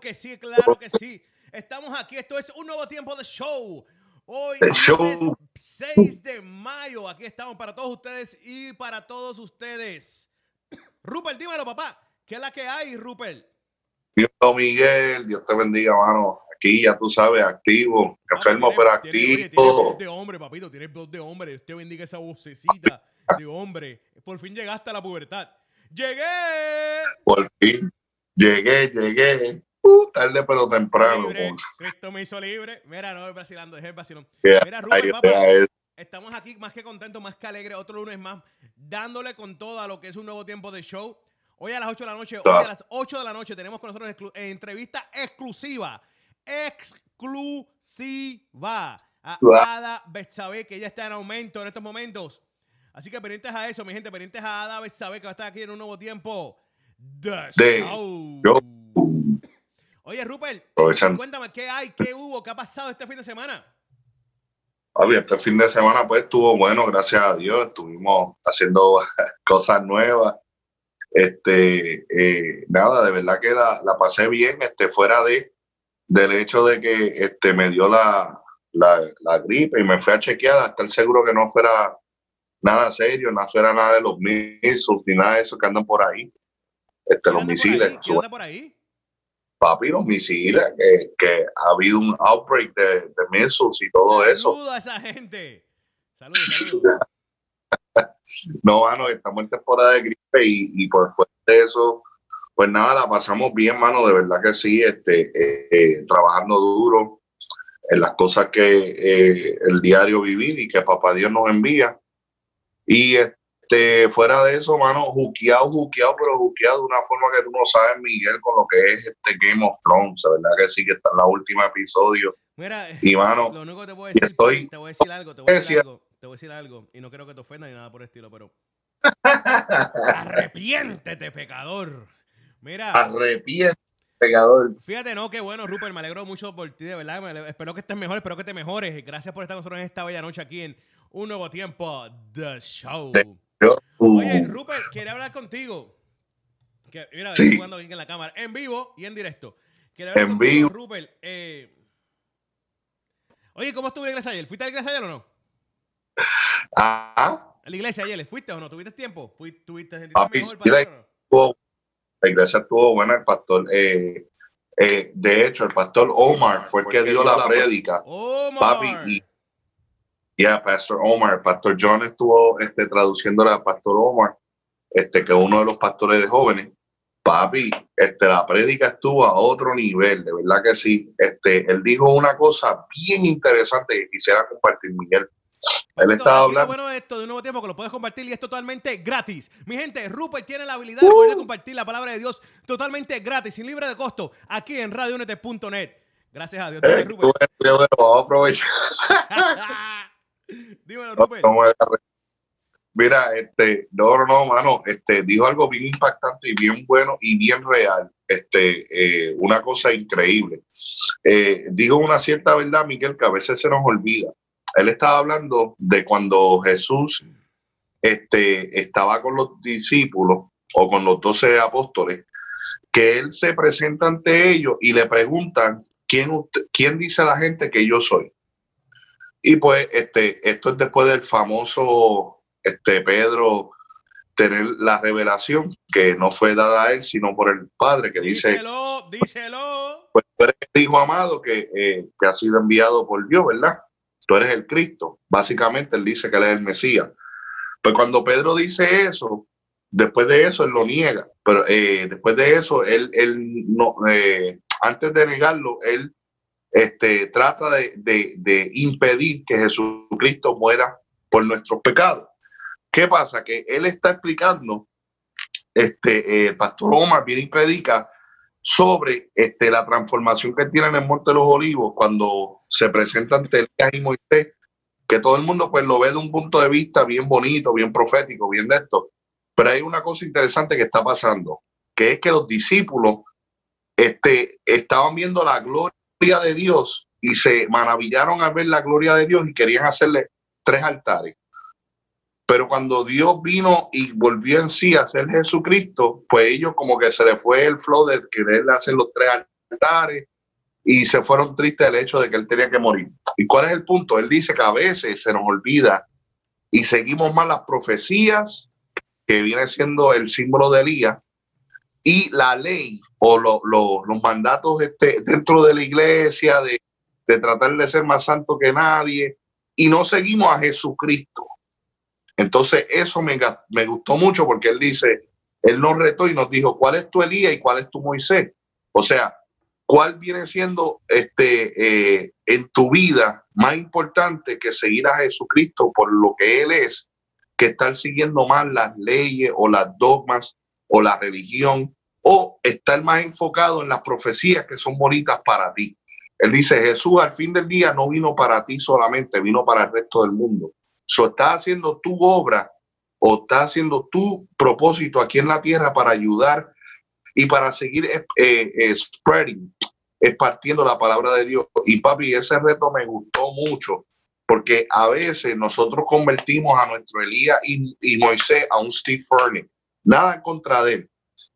claro que sí, claro que sí. Estamos aquí, esto es un nuevo tiempo de show. Hoy show. 6 de mayo, aquí estamos para todos ustedes y para todos ustedes. Rupert, dímelo, papá. ¿Qué es la que hay, Rupert? Dios Miguel, Dios te bendiga, mano. Aquí ya tú sabes, activo, enfermo Ah, pero tiene- tiene- oye, tiene activo. de hombre, papito, tienes voz de hombre. Usted bendiga esa vocecita de hombre. Por fin llegaste a la pubertad. ¡Llegué! Por fin, llegué, llegué. Uh, tarde pero temprano. libre. Cristo me hizo libre. Mira, no es vacilando, es el vacilón. que Mira, papá, eso. estamos aquí más que contentos, más que alegres. Otro lunes más, dándole con todo a lo que es un nuevo tiempo de show. Hoy a las 8 de la noche, hoy a las 8 de la noche tenemos con nosotros exclu- eh, entrevista exclusiva. Exclusiva. A. Ada Betsabe, que ella está en aumento en estos momentos. Así que pendientes a eso, mi gente, pendientes a Ada Betsabe, que va a estar aquí en un nuevo tiempo de, De show. show. Oye, Rupert, cuéntame, ¿qué hay? ¿Qué hubo? ¿Qué ha pasado este fin de semana? Papi, este fin de semana pues estuvo bueno, gracias a Dios. Estuvimos haciendo cosas nuevas. Este, eh, nada, de verdad que la, la pasé bien, este, fuera de del hecho de que este me dio la, la, la gripe y me fui a chequear a estar seguro que no fuera nada serio, no fuera nada de los missiles ni nada de eso que andan por ahí. Este, ¿Quién los anda por misiles, ahí? ¿Quién anda por ahí? Papi, los misiles, que, que ha habido un outbreak de, de missiles y todo eso. Saludos a esa gente. Saludos, saludos. No, mano, estamos en temporada de gripe y, y por fuera de eso, pues nada, la pasamos bien, mano, de verdad que sí, este, eh, eh, trabajando duro en las cosas que eh, el diario vivir y que papá Dios nos envía. Y este, fuera de eso, mano, juqueado, juqueado, pero juqueado de una forma que tú no sabes, Miguel, con lo que es este Game of Thrones, verdad que sí, que está en la última episodio. Mira, Y, mano, lo único que te y decir, estoy- te voy a decir algo, te voy a decir algo, te voy a decir algo, y no quiero que te ofenda ni nada por el estilo, pero arrepiéntete, pecador. Mira, arrepiente, pegador. fíjate, no, qué bueno, Rupert, me alegro mucho por ti, de verdad, me ale- espero que estés mejor, espero que te mejores, gracias por estar con nosotros en esta bella noche aquí en Un Nuevo Tiempo The Show. Oye, Rupert, quería hablar contigo. Que, mira, Sí. estoy jugando aquí en la cámara, en vivo y en directo. Quería hablar En contigo, vivo. Rupert. eh, Oye, ¿cómo estuvo la iglesia ayer? ¿Fuiste a la iglesia ayer o no? ah, ¿A la iglesia ayer? ¿Fuiste o no? ¿Tuviste tiempo? ¿Fui- ¿Tuviste Papi, mejor para la- ir o no? estuvo- la iglesia estuvo buena, el pastor. eh, eh, de hecho, el pastor Omar fue el que dio la prédica. ¡Oh, Papi, y ya, Pastor Omar, pastor John estuvo este, traduciéndole al pastor Omar, este, que es uno de los pastores de jóvenes. Papi, este, la prédica estuvo a otro nivel, de verdad que sí. Este, él dijo una cosa bien interesante que quisiera compartir, Miguel. Él estaba hablando. bueno esto, de un nuevo tiempo, que lo puedes compartir y es totalmente gratis. Mi gente, Rupert tiene la habilidad de poder compartir la palabra de Dios totalmente gratis, sin libre de costo, aquí en radiounete.net. Gracias a Dios. Eh, Rupert. bueno, vamos a aprovechar. Dímelo, Rupert. no Mira, este, no, no, no, mano, este, dijo algo bien impactante y bien bueno y bien real. Este, eh, una cosa increíble. Eh, digo una cierta verdad, Miguel, que a veces se nos olvida. Él estaba hablando de cuando Jesús este, estaba con los discípulos o con los doce apóstoles, que él se presenta ante ellos y le preguntan quién, usted- quién dice a la gente que yo soy. Y pues este, esto es después del famoso este, Pedro tener la revelación que no fue dada a él, sino por el Padre, que dice, Díselo, díselo. pues tú eres el Hijo amado que, eh, que ha sido enviado por Dios, ¿verdad? Tú eres el Cristo. Básicamente él dice que él es el Mesías. Pues cuando Pedro dice eso, después de eso él lo niega, pero eh, después de eso él, él no, eh, antes de negarlo, él este, trata de, de- impedir que Jesucristo muera por nuestros pecados. ¿Qué pasa? Que él está explicando, este, eh, pastor Omar viene y predica sobre este, la transformación que tiene en el Monte los Olivos cuando se presenta ante Elías y Moisés, que todo el mundo pues lo ve de un punto de vista bien bonito, bien profético, bien de esto. Pero hay una cosa interesante que está pasando, que es que los discípulos este, estaban viendo la gloria de Dios y se maravillaron al ver la gloria de Dios y querían hacerle tres altares. Pero cuando Dios vino y volvió en sí a ser Jesucristo, pues ellos como que se le fue el flow de quererle hacer los tres altares y se fueron tristes del hecho de que él tenía que morir. ¿Y cuál es el punto? Él dice que a veces se nos olvida y seguimos más las profecías, que viene siendo el símbolo de Elías, y la ley o los mandatos este, dentro de la iglesia de, de tratar de ser más santo que nadie, y no seguimos a Jesucristo. Entonces, eso me, me gustó mucho porque él dice, él nos retó y nos dijo, ¿cuál es tu Elías y cuál es tu Moisés? O sea, ¿cuál viene siendo este, eh, en tu vida más importante que seguir a Jesucristo por lo que Él es, que estar siguiendo más las leyes o las dogmas o la religión o estar más enfocado en las profecías que son bonitas para ti? Él dice, Jesús al fin del día no vino para ti solamente, vino para el resto del mundo. So, estás haciendo tu obra o estás haciendo tu propósito aquí en la tierra para ayudar y para seguir eh, eh, spreading, espartiendo la palabra de Dios. Y papi, ese reto me gustó mucho porque a veces nosotros convertimos a nuestro Elías y, Moisés a un Steve Fernie. Nada en contra de él.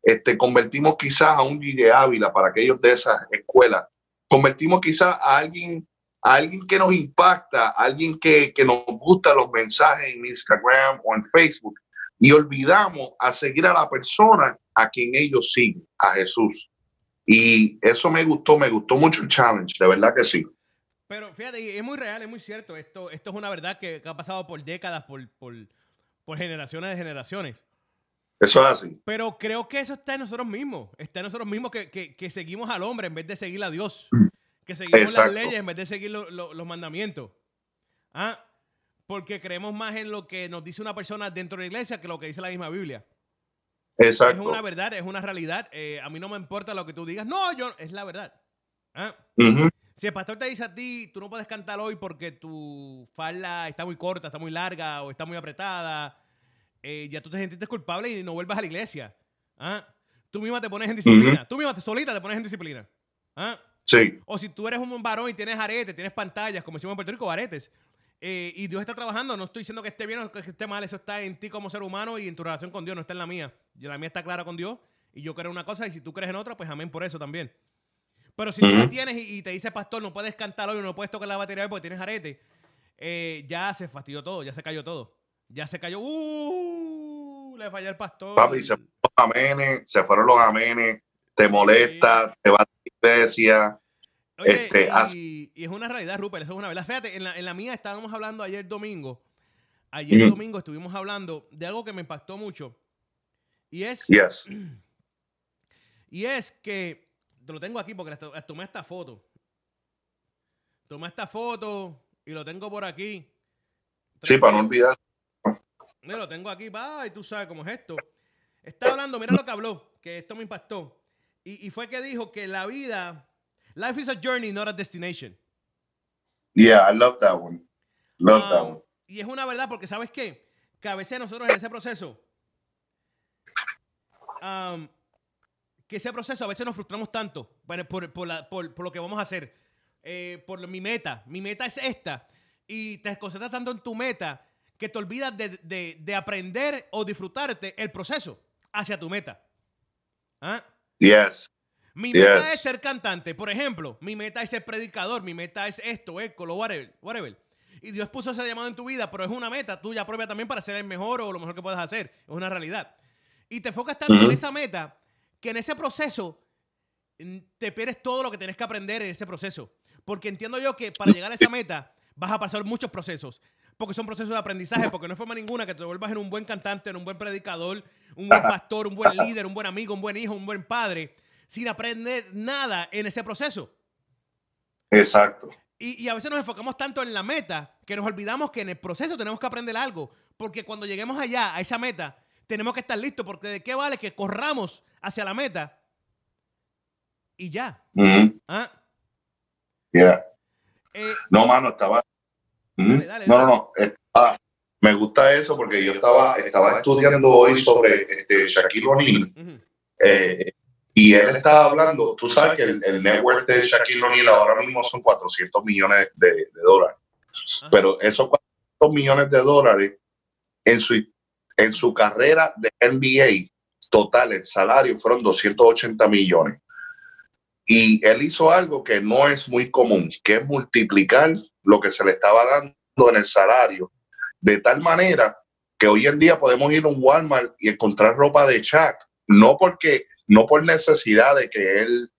Este, convertimos quizás a un Guille Ávila para aquellos de esas escuelas. Convertimos quizás a alguien alguien que nos impacta, alguien que, nos gusta los mensajes en Instagram o en Facebook y olvidamos a seguir a la persona a quien ellos siguen, a Jesús. Y eso me gustó, me gustó mucho el challenge, de verdad que sí. Pero fíjate, es muy real, es muy cierto. Esto, esto es una verdad que, ha pasado por décadas, por, por, generaciones de generaciones. Eso es así. Pero creo que eso está en nosotros mismos. Está en nosotros mismos que, que seguimos al hombre en vez de seguir a Dios. Que seguimos las leyes en vez de seguir los mandamientos. ¿Ah? Porque creemos más en lo que nos dice una persona dentro de la iglesia que lo que dice la misma Biblia. Exacto. Es una verdad, es una realidad. Eh, a mí no me importa lo que tú digas. No, yo, es la verdad. ¿Ah? Si el pastor te dice a ti, tú no puedes cantar hoy porque tu falda está muy corta, está muy larga o está muy apretada, eh, ya tú te sentiste culpable y no vuelvas a la iglesia. ¿Ah? Tú misma te pones en disciplina. Tú misma te, solita te pones en disciplina. ¿Ah? Sí. O si tú eres un varón y tienes aretes, tienes pantallas, como decimos en Puerto Rico, aretes, eh, y Dios está trabajando, no estoy diciendo que esté bien o que esté mal, eso está en ti como ser humano y en tu relación con Dios, no está en la mía. Yo, la mía está clara con Dios y yo creo en una cosa y si tú crees en otra, pues amén por eso también. Pero si tú la tienes y, te dice pastor, no puedes cantar hoy, no puedes tocar la batería hoy porque tienes arete, eh, ya se fastidió todo, ya se cayó todo. Ya se cayó, ¡uh! Le falla el pastor. Papi, se fueron los amenes, se fueron los amenes, te molesta, te va a la iglesia este, y, es una realidad, Rupert, eso es una verdad. Fíjate, en la, en la mía estábamos hablando ayer domingo. Ayer domingo estuvimos hablando de algo que me impactó mucho. Y es. Y es que. Te lo tengo aquí porque tomé esta foto. Tomé esta foto y lo tengo por aquí. Sí, para no olvidar. Lo tengo aquí, va, y tú sabes cómo es esto. Está hablando, mira lo que habló, que esto me impactó. Y, y fue que dijo que la vida Life is a journey, not a destination. Yeah, I love that one. Love that um, one. Y es una verdad porque, ¿sabes qué? Que a veces nosotros en ese proceso, um, que ese proceso a veces nos frustramos tanto por, por, lo que vamos a hacer, eh, por mi meta. Mi meta es esta. Y te concentras tanto en tu meta que te olvidas de, de aprender o disfrutarte el proceso hacia tu meta. ¿Ah? Yes. Mi meta es ser cantante, por ejemplo. Mi meta es ser predicador. Mi meta es esto, esto, lo whatever, whatever. Y Dios puso ese llamado en tu vida, pero es una meta tuya propia también para ser el mejor o lo mejor que puedas hacer. Es una realidad. Y te enfocas tanto en esa meta que en ese proceso mm, te pierdes todo lo que tienes que aprender en ese proceso. Porque entiendo yo que para llegar a esa meta vas a pasar muchos procesos. Porque son procesos de aprendizaje, porque no hay forma ninguna que te vuelvas en un buen cantante, en un buen predicador, un buen pastor, un buen líder, un buen amigo, un buen hijo, un buen padre, sin aprender nada en ese proceso. Exacto. Y, a veces nos enfocamos tanto en la meta que nos olvidamos que en el proceso tenemos que aprender algo. Porque cuando lleguemos allá, a esa meta, tenemos que estar listos. Porque de qué vale que corramos hacia la meta y ya. Ujú, ¿Ah? yeah. Eh, No, mano, estaba. Ujú. Dale, dale, no, no, no. estaba- me gusta eso porque yo estaba, estaba estudiando hoy sobre este, Shaquille O'Neal eh, y él estaba hablando. Tú sabes que el, el network de Shaquille O'Neal ahora mismo son 400 millones de, de dólares. Pero esos 400 millones de dólares en su, en su carrera de NBA total, el salario fueron 280 millones. Y él hizo algo que no es muy común, que es multiplicar lo que se le estaba dando en el salario, de tal manera que hoy en día podemos ir a un Walmart y encontrar ropa de Shaq, no porque, no por necesidad de que él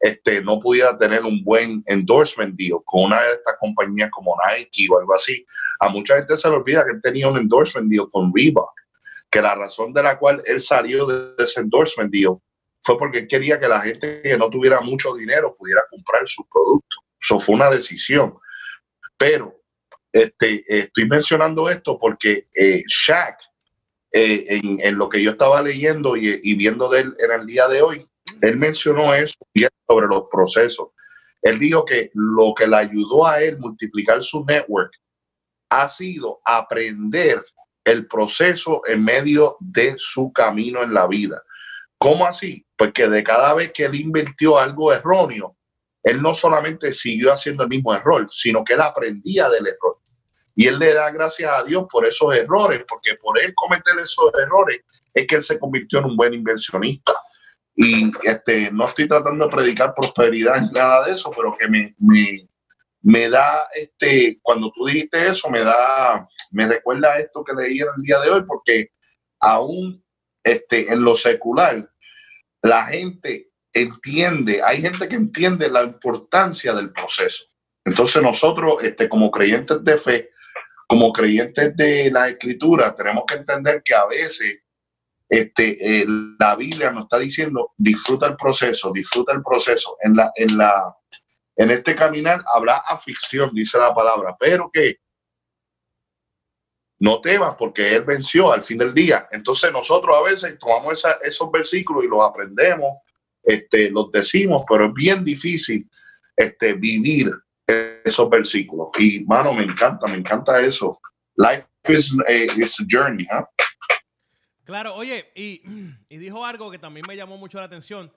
este, no pudiera tener un buen endorsement deal con una de estas compañías como Nike o algo así. A mucha gente se le olvida que él tenía un endorsement deal con Reebok, que la razón de la cual él salió de ese endorsement deal fue porque él quería que la gente que no tuviera mucho dinero pudiera comprar sus productos. Eso fue una decisión. Pero este, estoy mencionando esto porque eh, Shaq, eh, en, lo que yo estaba leyendo y, y viendo de él en el día de hoy, él mencionó eso sobre los procesos. Él dijo que lo que le ayudó a él multiplicar su network ha sido aprender el proceso en medio de su camino en la vida. ¿Cómo así? Pues que de cada vez que él invirtió algo erróneo, él no solamente siguió haciendo el mismo error, sino que él aprendía del error. Y él le da gracias a Dios por esos errores, porque por él cometer esos errores es que él se convirtió en un buen inversionista. Y este, no estoy tratando de predicar prosperidad ni nada de eso, pero que me, me, me da, este, cuando tú dijiste eso, me da, me recuerda esto que leí en el día de hoy, porque aún este, en lo secular, la gente entiende, hay gente que entiende la importancia del proceso. Entonces nosotros, este, como creyentes de fe, como creyentes de la escritura, tenemos que entender que a veces este, eh, la Biblia nos está diciendo, disfruta el proceso, disfruta el proceso. En, la, en, la, en este caminar habrá aflicción, dice la palabra, pero que no temas porque Él venció al fin del día. Entonces nosotros a veces tomamos esos versículos y los aprendemos, este, los decimos, pero es bien difícil este, vivir esos versículos. Y, mano, me encanta, me encanta eso. Life is, eh, is a journey, ¿ah? Claro, oye, y, y dijo algo que también me llamó mucho la atención.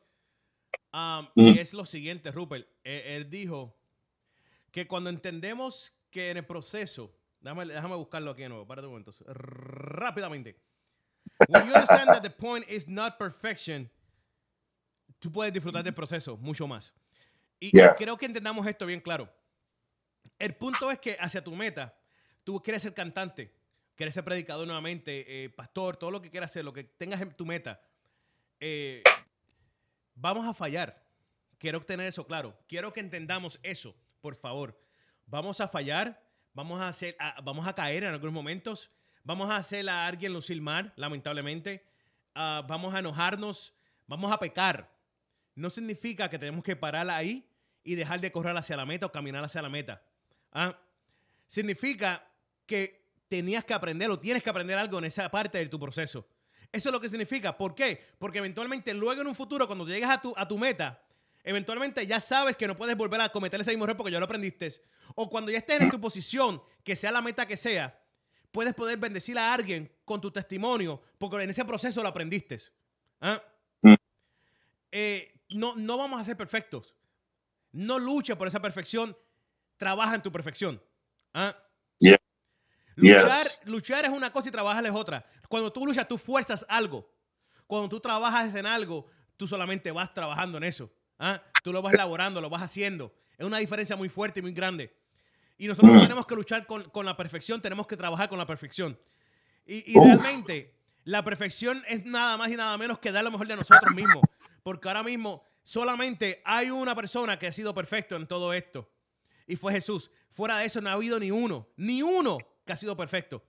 um, Mm. Y es lo siguiente, Rupert. Él, él dijo que cuando entendemos que en el proceso, déjame, déjame buscarlo aquí de nuevo, para un momento, rápidamente. When you understand that the point is not perfection, tú puedes disfrutar del proceso mucho más. Y, y Yeah. creo que entendamos esto bien claro. El punto es que hacia tu meta, tú quieres ser cantante, quieres ser predicador nuevamente, eh, pastor, todo lo que quieras hacer, lo que tengas en tu meta, eh, vamos a fallar. Quiero tener eso claro. Quiero que entendamos eso, por favor. Vamos a fallar, vamos a, hacer, a- vamos a caer en algunos momentos, vamos a hacer a alguien lucir mal, lamentablemente, Ah, vamos a enojarnos, vamos a pecar. No significa que tenemos que parar ahí y dejar de correr hacia la meta o caminar hacia la meta. Ah, significa que tenías que aprender o tienes que aprender algo en esa parte de tu proceso. Eso es lo que significa. ¿Por qué? Porque eventualmente luego en un futuro, cuando llegas a tu, a tu meta, eventualmente ya sabes que no puedes volver a cometer ese mismo error porque ya lo aprendiste. O cuando ya estés en tu posición, que sea la meta que sea, puedes poder bendecir a alguien con tu testimonio porque en ese proceso lo aprendiste. ¿Ah? Mm. Eh, no, no vamos a ser perfectos. No lucha por esa perfección, trabaja en tu perfección. ¿Ah? Yeah. Luchar, Yes. luchar es una cosa y trabajar es otra. Cuando tú luchas, tú fuerzas algo. Cuando tú trabajas en algo, tú solamente vas trabajando en eso. ¿ah? Tú lo vas elaborando, lo vas haciendo. Es una diferencia muy fuerte y muy grande. Y nosotros no Mm. tenemos que luchar con, con la perfección, tenemos que trabajar con la perfección. Y, y realmente, la perfección es nada más y nada menos que dar lo mejor de nosotros mismos. Porque ahora mismo solamente hay una persona que ha sido perfecto en todo esto. Y fue Jesús. Fuera de eso no ha habido ni uno, ni uno que ha sido perfecto.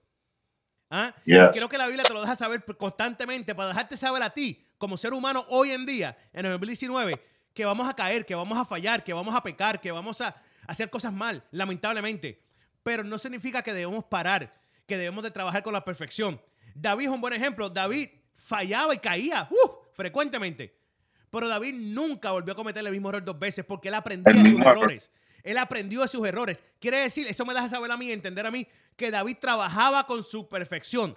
¿Ah? Yes. Creo que la Biblia te lo deja saber constantemente para dejarte saber a ti, como ser humano hoy en día, en el 2019, que vamos a caer, que vamos a fallar, que vamos a pecar, que vamos a hacer cosas mal, lamentablemente. Pero no significa que debemos parar, que debemos de trabajar con la perfección. David es un buen ejemplo. David fallaba y caía ¡uf! frecuentemente. Pero David nunca volvió a cometer el mismo error dos veces porque él aprendía de sus errores. Él aprendió de sus errores. Quiere decir, eso me deja saber a mí, entender a mí, que David trabajaba con su perfección.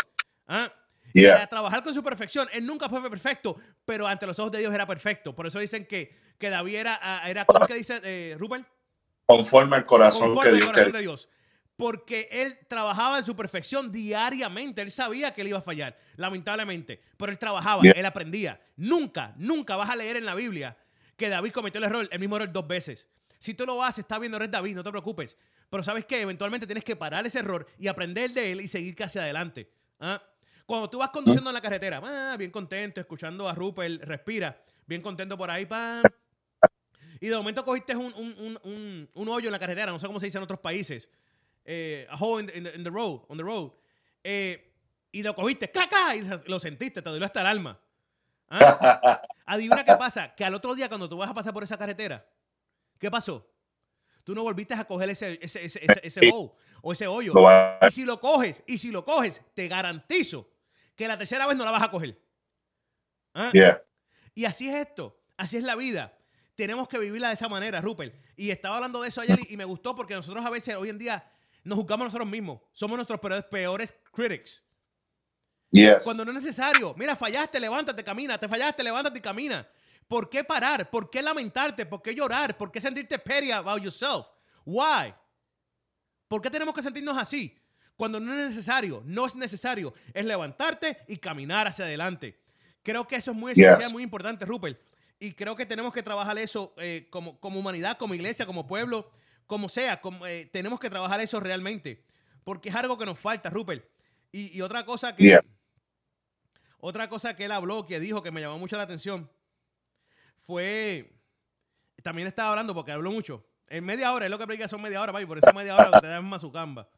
¿Ah? Yeah. a trabajar con su perfección. Él nunca fue perfecto, pero ante los ojos de Dios era perfecto. Por eso dicen que, que David era, ah, era ¿cómo es que dice eh, Rupert? Conforme al corazón Conforme que al Dios corazón de Dios. Porque él trabajaba en su perfección diariamente. Él sabía que él iba a fallar, lamentablemente. Pero él trabajaba, él aprendía. Nunca, nunca vas a leer en la Biblia que David cometió el error, el mismo error dos veces. Si tú lo haces, está viendo eres David, no te preocupes. Pero sabes que eventualmente tienes que parar ese error y aprender de él y seguir hacia adelante. ¿Ah? Cuando tú vas conduciendo en la carretera, ah, bien contento, escuchando a Rupert, respira, bien contento por ahí, pam. Y de momento cogiste un, un- un- un- un hoyo en la carretera, no sé cómo se dice en otros países. Eh, a hole in, the- in the, in the road, on the road. Eh, y lo cogiste, ¡caca! Y lo sentiste, te dolió hasta el alma. ¿Ah? Adivina qué pasa, que al otro día cuando tú vas a pasar por esa carretera, ¿qué pasó? Tú no volviste a coger ese, ese, ese, ese, ese bowl o ese hoyo. Y si lo coges, y si lo coges, te garantizo que la tercera vez no la vas a coger. ¿Ah? Yeah. Y así es esto, así es la vida. Tenemos que vivirla de esa manera, Rupert. Y estaba hablando de eso ayer y, y me gustó porque nosotros a veces hoy en día nos juzgamos nosotros mismos. Somos nuestros peores, peores critics. Yes. Cuando no es necesario. Mira, fallaste, levántate, camina. Te fallaste, levántate y camina. ¿Por qué parar? ¿Por qué lamentarte? ¿Por qué llorar? ¿Por qué sentirte petty about yourself? Why? ¿Por qué tenemos que sentirnos así? Cuando no es necesario, no es necesario. Es levantarte y caminar hacia adelante. Creo que eso es muy esencial, Yes. muy importante, Rupert. Y creo que tenemos que trabajar eso eh, como, como humanidad, como iglesia, como pueblo, como sea. como, eh, tenemos que trabajar eso realmente. Porque es algo que nos falta, Rupert. Y, y otra cosa que... Yeah. Otra cosa que él habló, que dijo, que me llamó mucho la atención, fue... También estaba hablando, porque habló mucho. En media hora, es lo que predica son media hora, papi. Por esa media hora que te dan mazucamba.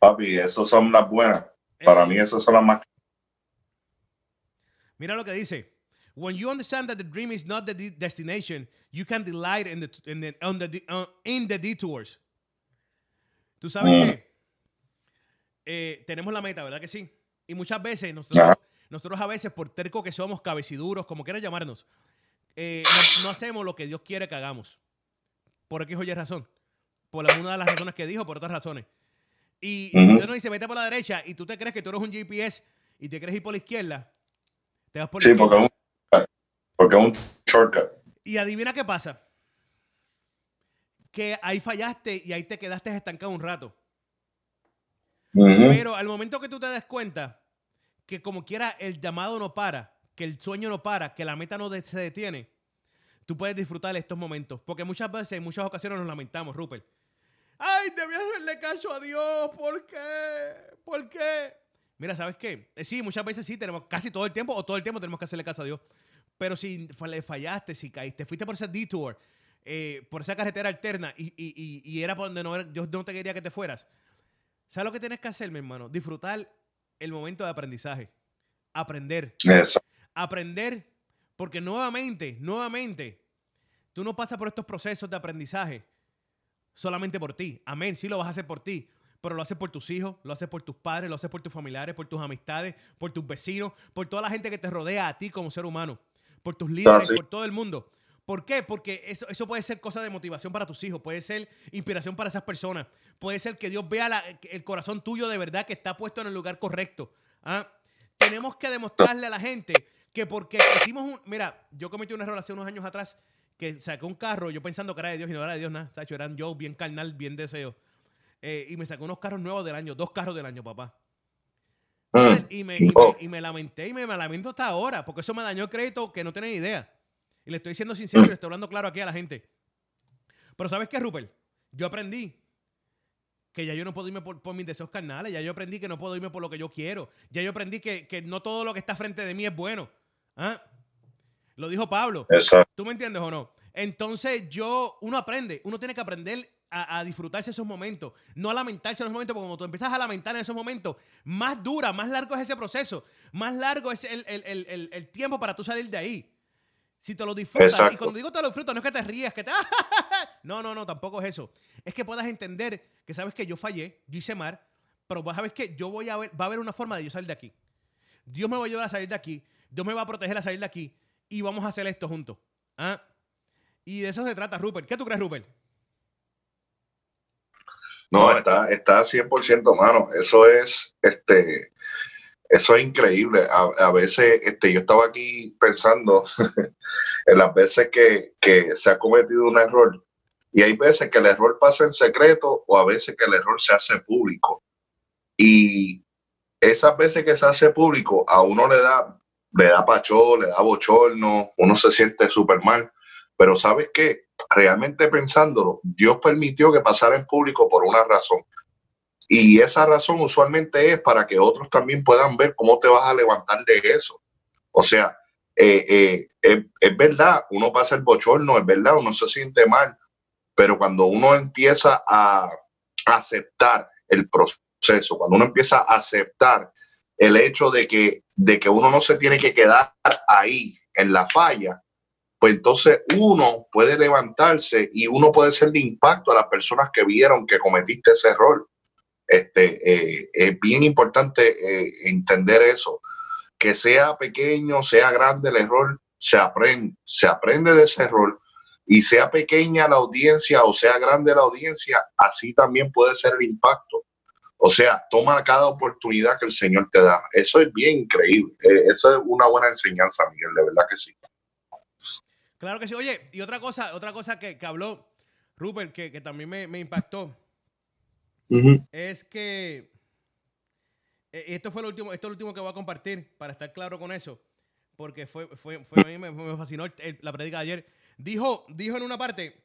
Papi, esas son las buenas. Para Eh, mí esas son las más... Mira lo que dice. When you understand that the dream is not the de- destination, you can delight in the, in the, on the de- in the detours. ¿Tú sabes Mm. qué? Eh, tenemos la meta, ¿verdad que sí? Y muchas veces nosotros, Ajá. nosotros a veces por terco que somos, cabeciduros, como quieras llamarnos, eh, no, no hacemos lo que Dios quiere que hagamos. Por X o Y razón. Por la- una de las razones que dijo, por otras razones. Y, y si Ujú. Dios nos dice, vete por la derecha y tú te crees que tú eres un GPS y te crees ir por la izquierda, te vas por la Sí, izquierda. porque porque es un shortcut. Y adivina qué pasa. Que ahí fallaste y ahí te quedaste estancado un rato. Ujú. Pero al momento que tú te des cuenta que como quiera el llamado no para, que el sueño no para, que la meta no se detiene, tú puedes disfrutar estos momentos. Porque muchas veces, en muchas ocasiones nos lamentamos, Rupert. Ay, debí hacerle caso a Dios. ¿Por qué? ¿Por qué? Mira, ¿sabes qué? Eh, sí, muchas veces sí, tenemos casi todo el tiempo o todo el tiempo tenemos que hacerle caso a Dios. Pero si le fallaste, si caíste, fuiste por ese detour, eh, por esa carretera alterna y, y- y- era por donde no era- Dios no te quería que te fueras. ¿Sabes lo que tienes que hacer, mi hermano? Disfrutar el momento de aprendizaje. Aprender. Eso. Aprender. Porque nuevamente, nuevamente, tú no pasas por estos procesos de aprendizaje solamente por ti. Amén. Sí lo vas a hacer por ti. Pero lo haces por tus hijos, lo haces por tus padres, lo haces por tus familiares, por tus amistades, por tus vecinos, por toda la gente que te rodea a ti como ser humano, por tus líderes, sí. por todo el mundo. ¿Por qué? Porque eso, eso puede ser cosa de motivación para tus hijos, puede ser inspiración para esas personas, puede ser que Dios vea la- el corazón tuyo de verdad que está puesto en el lugar correcto. ¿ah? Tenemos que demostrarle a la gente que porque hicimos un... Mira, yo cometí una error hace unos años atrás que saqué un carro, yo pensando que era de Dios y no era de Dios nada, Sacho, eran yo bien carnal, bien deseo. Eh, y me sacó unos carros nuevos del año, dos carros del año, papá. Y me, y me- Oh. y me lamenté y me, me lamento hasta ahora, porque eso me dañó el crédito que no tienen idea. Y le estoy diciendo sincero y le estoy hablando claro aquí a la gente. Pero ¿sabes qué, Rupert? Yo aprendí que ya yo no puedo irme por, por mis deseos carnales, ya yo aprendí que no puedo irme por lo que yo quiero, ya yo aprendí que, que no todo lo que está frente de mí es bueno. ¿Ah? Lo dijo Pablo. Exacto. ¿Tú me entiendes o no? Entonces yo, uno aprende, uno tiene que aprender a, a disfrutarse esos momentos, no a lamentarse en esos momentos, porque cuando tú empiezas a lamentar en esos momentos, más dura, más largo es ese proceso, más largo es el, el- el- tiempo para tú salir de ahí. Si te lo disfrutas, y cuando digo te lo disfrutas, no es que te rías, que te... No, no, no, tampoco es eso. Es que puedas entender que sabes que yo fallé, yo hice mal, pero vas a ver que yo voy a ver, va a haber una forma de yo salir de aquí. Dios me va a ayudar a salir de aquí, Dios me va a proteger a salir de aquí. y vamos a hacer esto juntos. ¿ah? Y de eso se trata, Rupert. ¿Qué tú crees, Rupert? No, está, está 100%, mano. Eso es, este, eso es increíble. A, veces, este, yo estaba aquí pensando en las veces que, que se ha cometido un error. Y hay veces que el error pasa en secreto o a veces que el error se hace público. Y esas veces que se hace público, a uno le da, le da pacho, le da bochorno, uno se siente súper mal. Pero ¿sabes qué? Realmente pensándolo, Dios permitió que pasara en público por una razón. Y esa razón usualmente es para que otros también puedan ver cómo te vas a levantar de eso. O sea, eh, eh, es, verdad, uno pasa el bochorno, es verdad, uno se siente mal, pero cuando uno empieza a aceptar el proceso, cuando uno empieza a aceptar el hecho de que, de que uno no se tiene que quedar ahí en la falla, pues entonces uno puede levantarse y uno puede ser de impacto a las personas que vieron que cometiste ese error. Este, eh, es bien importante eh, entender eso, que sea pequeño, sea grande el error, se aprende, se aprende de ese error y sea pequeña la audiencia o sea grande la audiencia, así también puede ser el impacto. O sea, toma cada oportunidad que el Señor te da. Eso es bien increíble. Eh, eso es una buena enseñanza, Miguel, de verdad que sí. Claro que sí. Oye, y otra cosa, otra cosa que, habló Rupert, que, también me, impactó, es que eh, esto fue lo último, esto es lo último que voy a compartir para estar claro con eso, porque fue, fue, fue a mí me, fascinó la predica de ayer. Dijo, dijo en una parte,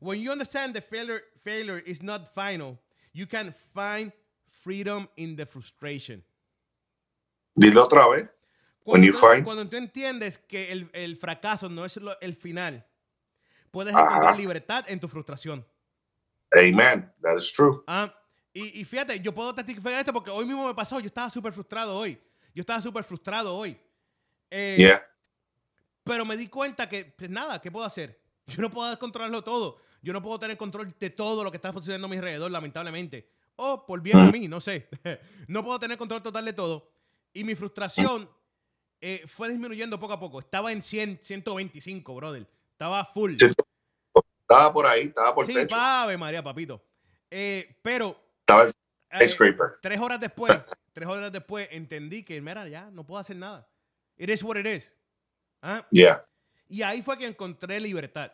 when you understand the failure, failure is not final, you can find freedom in the frustration. Dilo otra vez. Cuando, tú, entiendes que el, fracaso no es el final, puedes encontrar libertad en tu frustración. Amen. That is true. Ah, y, fíjate, yo puedo testificar esto porque hoy mismo me pasó. Yo estaba súper frustrado hoy. Yo estaba súper frustrado hoy. Eh, pero me di cuenta que, pues nada, ¿qué puedo hacer? Yo no puedo controlarlo todo. Yo no puedo tener control de todo lo que está sucediendo a mi alrededor, lamentablemente. O por bien a mm. mí, no sé. no puedo tener control total de todo. Y mi frustración eh, fue disminuyendo poco a poco. Estaba en 100, 125, brother. Estaba full. Estaba por ahí, estaba por sí, techo. Sí, María, papito. Eh, pero... Estaba el eh, scraper. Tres horas después, tres horas después, entendí que, mira, ya, no puedo hacer nada. It is what it is. ¿Ah? Yeah. Y ahí fue que encontré libertad.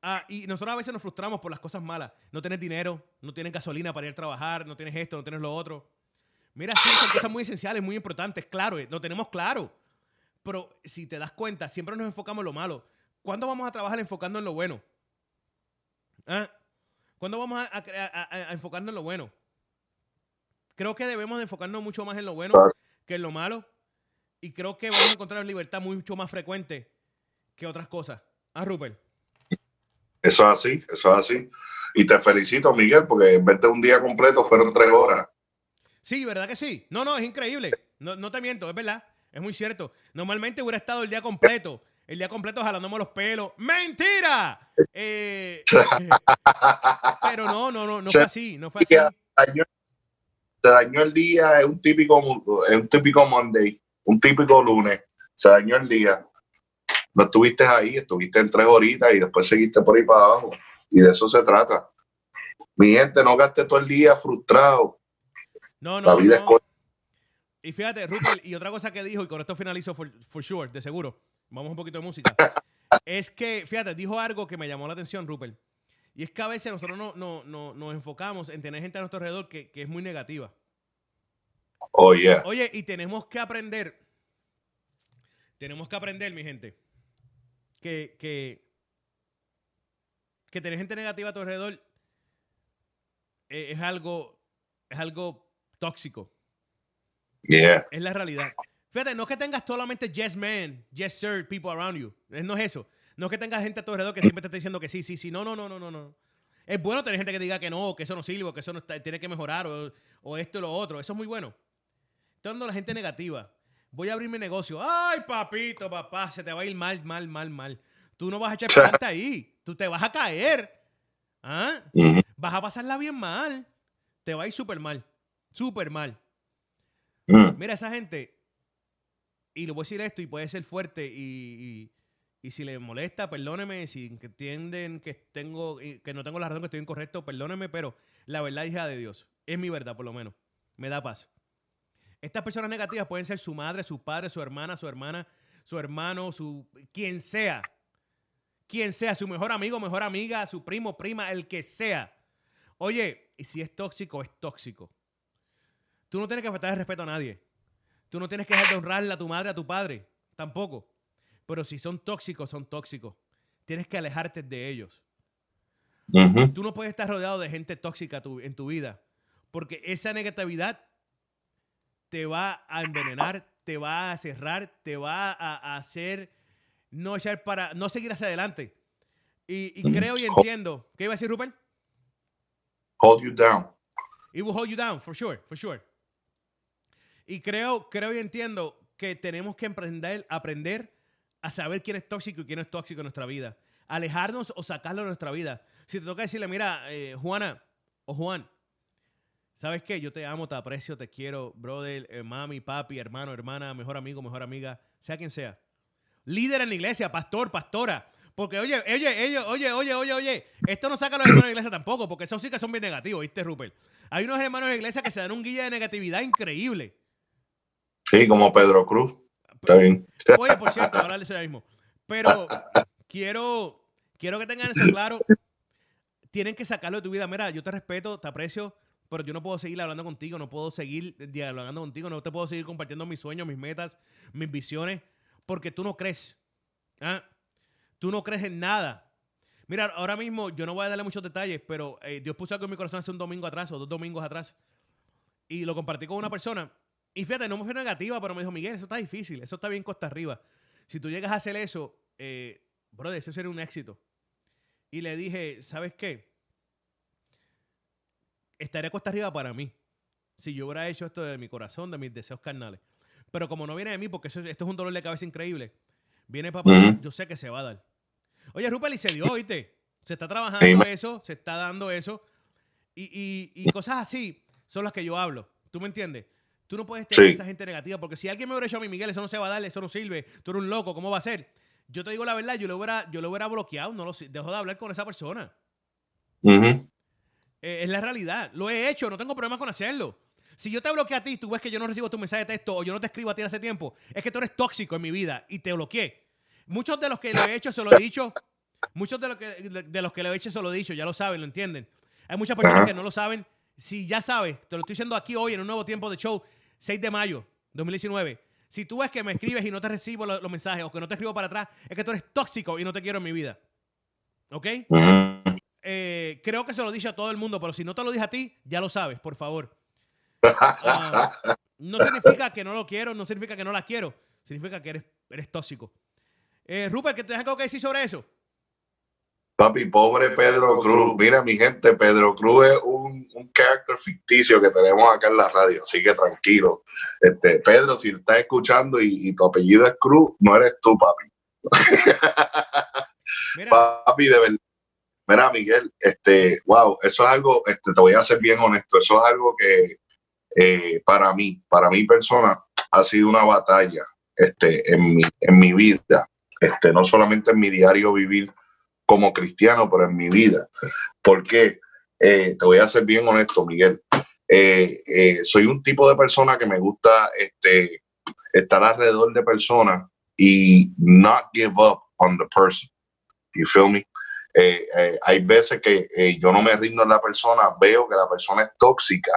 Ah, y nosotros a veces nos frustramos por las cosas malas. No tienes dinero, no tienes gasolina para ir a trabajar, no tienes esto, no tienes lo otro. Mira, sí, son cosas muy esenciales, muy importantes, claro, eh, lo tenemos claro. Pero si te das cuenta, siempre nos enfocamos en lo malo. ¿Cuándo vamos a trabajar enfocando en lo bueno? ¿Ah? ¿Cuándo vamos a, enfocarnos en lo bueno? Creo que debemos enfocarnos mucho más en lo bueno que en lo malo. Y creo que vamos a encontrar libertad mucho más frecuente que otras cosas. Ah, Rupert. Eso es así, eso es así. Y te felicito, Miguel, porque en vez de un día completo fueron tres horas. Sí, ¿verdad que sí? No, no, es increíble. No, no te miento, es verdad. Es muy cierto. Normalmente hubiera estado el día completo. El día completo jalándome los pelos. ¡Mentira! Eh, pero no, no, no, no fue así. No fue así. Se dañó el día, es un típico, es un típico Monday, un típico lunes. Se dañó el día. No estuviste ahí, estuviste en tres horitas y después seguiste por ahí para abajo. Y de eso se trata. Mi gente, no gaste todo el día frustrado no, no. no. Y fíjate, Rupert, y otra cosa que dijo, y con esto finalizo for, sure, de seguro. Vamos un poquito de música. es que, fíjate, dijo algo que me llamó la atención, Rupert. Y es que a veces nosotros no, no, no nos enfocamos en tener gente a nuestro alrededor que, que es muy negativa. Oh, yeah. Oye, y tenemos que aprender. Tenemos que aprender, mi gente. Que, que, que tener gente negativa a tu alrededor eh, es algo. Es algo tóxico. Yeah. Es la realidad. Fíjate, no es que tengas solamente yes man, yes sir, people around you. No es eso. No es que tengas gente a tu alrededor que siempre te esté diciendo que sí, sí, sí. No, no, no, no, no, no. Es bueno tener gente que diga que no, que eso no sirve, que eso no tiene que mejorar, o, esto y lo otro. Eso es muy bueno. Estoy la gente negativa. Voy a abrir mi negocio. Ay, papito, papá, se te va a ir mal, mal, mal, mal. Tú no vas a echar planta ahí. Tú te vas a caer. ¿Ah? Vas a pasarla bien mal. Te va a ir súper mal. Súper mal. Mm. Mira, esa gente, y le voy a decir esto y puede ser fuerte y, y, si le molesta, perdóneme, si entienden que tengo que no tengo la razón, que estoy incorrecto, perdóneme, pero la verdad hija de Dios, es mi verdad por lo menos, me da paz. Estas personas negativas pueden ser su madre, su padre, su hermana, su hermana, su hermano, su quien sea. Quien sea, su mejor amigo, mejor amiga, su primo, prima, el que sea. Oye, y si es tóxico, es tóxico. Tú no tienes que faltar el respeto a nadie. Tú no tienes que dejar de honrarle a tu madre, a tu padre. Tampoco. Pero si son tóxicos, son tóxicos. Tienes que alejarte de ellos. Tú no puedes estar rodeado de gente tóxica en tu vida. Porque esa negatividad te va a envenenar, te va a cerrar, te va a, hacer no echar para, no seguir hacia adelante. Y, creo y entiendo. ¿Qué iba a decir Rupert? Hold you down. It will hold you down, for sure, for sure. Y creo, creo y entiendo que tenemos que aprender, aprender a saber quién es tóxico y quién es tóxico en nuestra vida. Alejarnos o sacarlo de nuestra vida. Si te toca decirle, mira, eh, Juana o Juan, ¿Sabes qué? Yo te amo, te aprecio, te quiero, brother, eh, mami, papi, hermano, hermana, mejor amigo, mejor amiga, sea quien sea. Líder en la iglesia, pastor, pastora. Porque, oye, oye, oye, oye, oye, oye, esto no saca a los hermanos de la iglesia tampoco, porque esos sí que son bien negativos, ¿viste, Rupert? Hay unos hermanos de la iglesia que se dan un guía de negatividad increíble. Sí, como Pedro Cruz. Está bien. Oye, por cierto, ahora le mismo. Pero quiero, quiero que tengan eso claro. Tienen que sacarlo de tu vida. Mira, yo te respeto, te aprecio, pero yo no puedo seguir hablando contigo, no puedo seguir dialogando contigo, no te puedo seguir compartiendo mis sueños, mis metas, mis visiones, porque tú no crees. ¿ah? Tú no crees en nada. Mira, ahora mismo yo no voy a darle muchos detalles, pero eh, Dios puso algo en mi corazón hace un domingo atrás o dos domingos atrás y lo compartí con una persona. Y fíjate, no me fue negativa, pero me dijo, Miguel, eso está difícil, eso está bien costa arriba. Si tú llegas a hacer eso, eh, brother, eso sería un éxito. Y le dije, ¿sabes qué? estaría cuesta arriba para mí. Si yo hubiera hecho esto de mi corazón, de mis deseos carnales. Pero como no viene de mí, porque esto es un dolor de cabeza increíble, viene papá, yo sé que se va a dar. Oye, Rupert, y se dio, ¿viste? Se está trabajando eso, se está dando eso. Y, cosas así son las que yo hablo. ¿Tú me entiendes? Tú no puedes tener esa gente negativa, porque si alguien me hubiera hecho a mí, Miguel, eso no se va a dar, eso no sirve, tú eres un loco, ¿cómo va a ser? Yo te digo la verdad, yo lo hubiera, yo lo hubiera bloqueado, no lo dejo de hablar con esa persona. Eh, es la realidad. Lo he hecho, no tengo problema con hacerlo. Si yo te bloqueé a ti, tú ves que yo no recibo tu mensaje de texto o yo no te escribo a ti hace tiempo, es que tú eres tóxico en mi vida y te bloqueé. Muchos de los que lo he hecho se lo he dicho. Muchos de los que, de los que lo he hecho se lo he dicho, ya lo saben, lo entienden. Hay muchas personas que no lo saben. Si ya sabes, te lo estoy diciendo aquí hoy en un nuevo tiempo de show, 6 de mayo 2019. Si tú ves que me escribes y no te recibo los, mensajes o que no te escribo para atrás, es que tú eres tóxico y no te quiero en mi vida. ¿Ok? Eh, creo que se lo dije a todo el mundo, pero si no te lo dije a ti, ya lo sabes, por favor. Ah, no significa que no lo quiero, no significa que no la quiero, significa que eres, eres tóxico. Eh, Rupert, ¿qué te algo que decir sobre eso? Papi, pobre Pedro Cruz. Mira, mi gente, Pedro Cruz es un, un carácter ficticio que tenemos acá en la radio, así que tranquilo. Este, Pedro, si estás escuchando y, tu apellido es Cruz, no eres tú, papi. Papi, de verdad Mira, Miguel, este, wow, eso es algo, este, te voy a ser bien honesto, eso es algo que eh, para mí, para mi persona, ha sido una batalla este, en, mi, en mi vida, este, no solamente en mi diario vivir como cristiano, pero en mi vida. Porque eh, te voy a ser bien honesto, Miguel. Eh, soy un tipo de persona que me gusta este, estar alrededor de personas y not give up on the person. You feel me? Eh, eh, hay veces que eh, yo no me rindo en la persona, veo que la persona es tóxica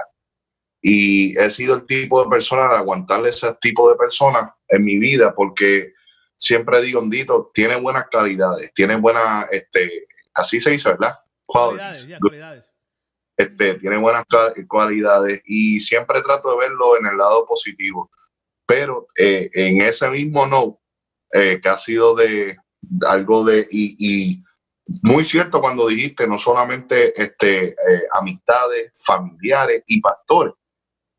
y he sido el tipo de persona de aguantarle ese tipo de personas en mi vida porque siempre digo, Dito, tiene buenas calidades, tiene buenas, este, así se dice, ¿verdad? Cualidades, cualidades. Este, tiene buenas cualidades y siempre trato de verlo en el lado positivo. Pero en ese mismo no, que ha sido de algo de, y muy cierto cuando dijiste no solamente este, eh, amistades, familiares y pastores.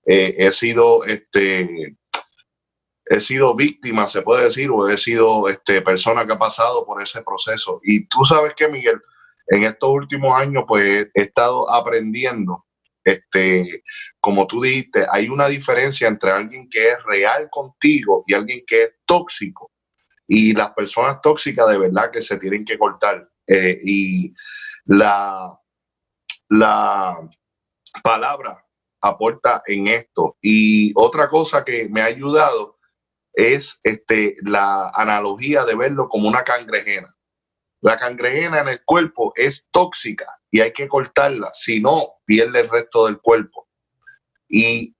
Eh, he sido este he sido víctima, se puede decir, o he sido este, persona que ha pasado por ese proceso. Y tú sabes que, Miguel, en estos últimos años, pues he estado aprendiendo este, como tú dijiste, hay una diferencia entre alguien que es real contigo y alguien que es tóxico. Y las personas tóxicas de verdad que se tienen que cortar. Eh, y la, la palabra aporta en esto. Y otra cosa que me ha ayudado es este, la analogía de verlo como una cangrejena. La cangrejena en el cuerpo es tóxica y hay que cortarla, si no, pierde el resto del cuerpo. Y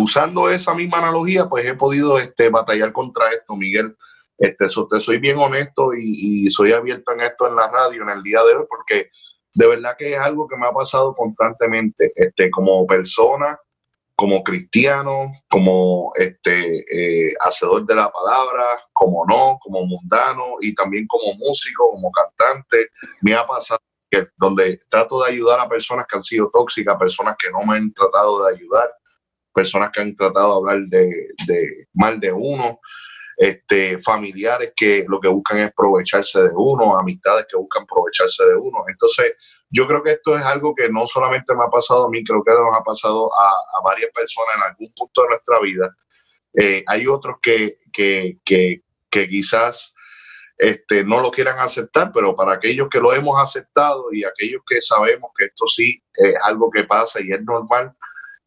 usando esa misma analogía, pues he podido este, batallar contra esto, Miguel. Este, te soy bien honesto y, y, soy abierto en esto en la radio en el día de hoy, porque de verdad que es algo que me ha pasado constantemente, este, como persona, como cristiano, como este, eh, hacedor de la palabra, como no, como mundano y también como músico, como cantante. Me ha pasado que donde trato de ayudar a personas que han sido tóxicas, personas que no me han tratado de ayudar, personas que han tratado de hablar de, de mal de uno, este, familiares que lo que buscan es aprovecharse de uno, amistades que buscan aprovecharse de uno. Entonces, yo creo que esto es algo que no solamente me ha pasado a mí, creo que nos ha pasado a, varias personas en algún punto de nuestra vida. Eh, hay otros que, que, que, quizás este, no lo quieran aceptar, pero para aquellos que lo hemos aceptado y aquellos que sabemos que esto sí es algo que pasa y es normal,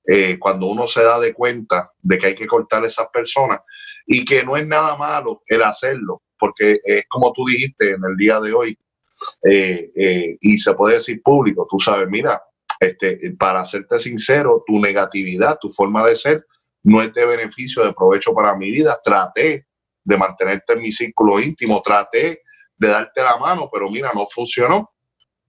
eh, cuando uno se da de cuenta de que hay que cortar a esas personas y que no es nada malo el hacerlo, porque es como tú dijiste en el día de hoy, eh, eh, y se puede decir público, tú sabes, mira, este, para serte sincero, tu negatividad, tu forma de ser, no es de beneficio, de provecho para mi vida. Traté de mantenerte en mi círculo íntimo, traté de darte la mano, pero mira, no funcionó.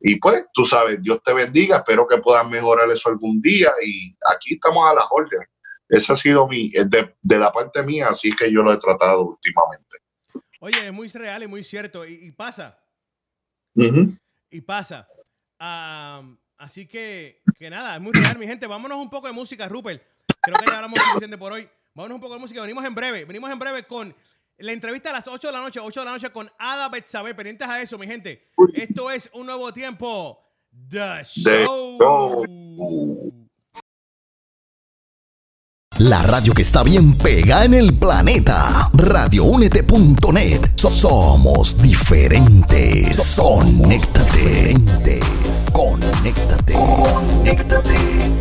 Y pues, tú sabes, Dios te bendiga, espero que puedas mejorar eso algún día y aquí estamos a las órdenes. Esa ha sido mi, de, de la parte mía, así que yo lo he tratado últimamente. Oye, es muy real y muy cierto, y, y pasa. Y pasa. así que, que nada, es muy real, mi gente. Vámonos un poco de música, Rupert. Creo que ya hablamos suficiente por hoy. Vámonos un poco de música. Venimos en breve. Venimos en breve con la entrevista a las 8 de la noche, 8 de la noche con Ada Betsabe. Pendientes a eso, mi gente. Esto es un nuevo tiempo. The Show. La radio que está bien pega en el planeta. Radioúnete.net. somos diferentes. Conéctate. Conéctate. Conéctate.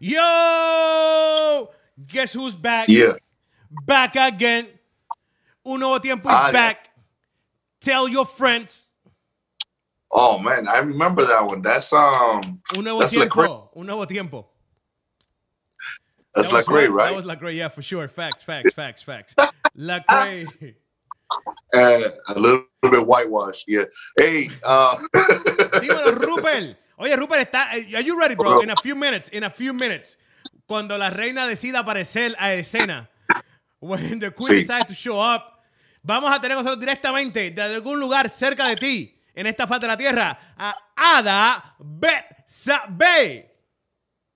Yo, guess who's back? Yeah. Back again. Un nuevo tiempo ah, back. Tell your friends. Oh man, I remember that one. That's um. Un nuevo tiempo. Un nuevo tiempo. That's that Lecrae, right? That was Lecrae, yeah, for sure. Facts, facts, facts, facts. Lecrae. Uh, a little bit whitewashed, yeah. Hey, uh. Dímelo, Rupert. Oye, Rupert, está, are you ready, bro? In a few minutes, in a few minutes, cuando la reina decida aparecer a escena, when the queen decides to show up, vamos a tener nosotros directamente de algún lugar cerca de ti, en esta faz de la tierra, a Ada Betsabe.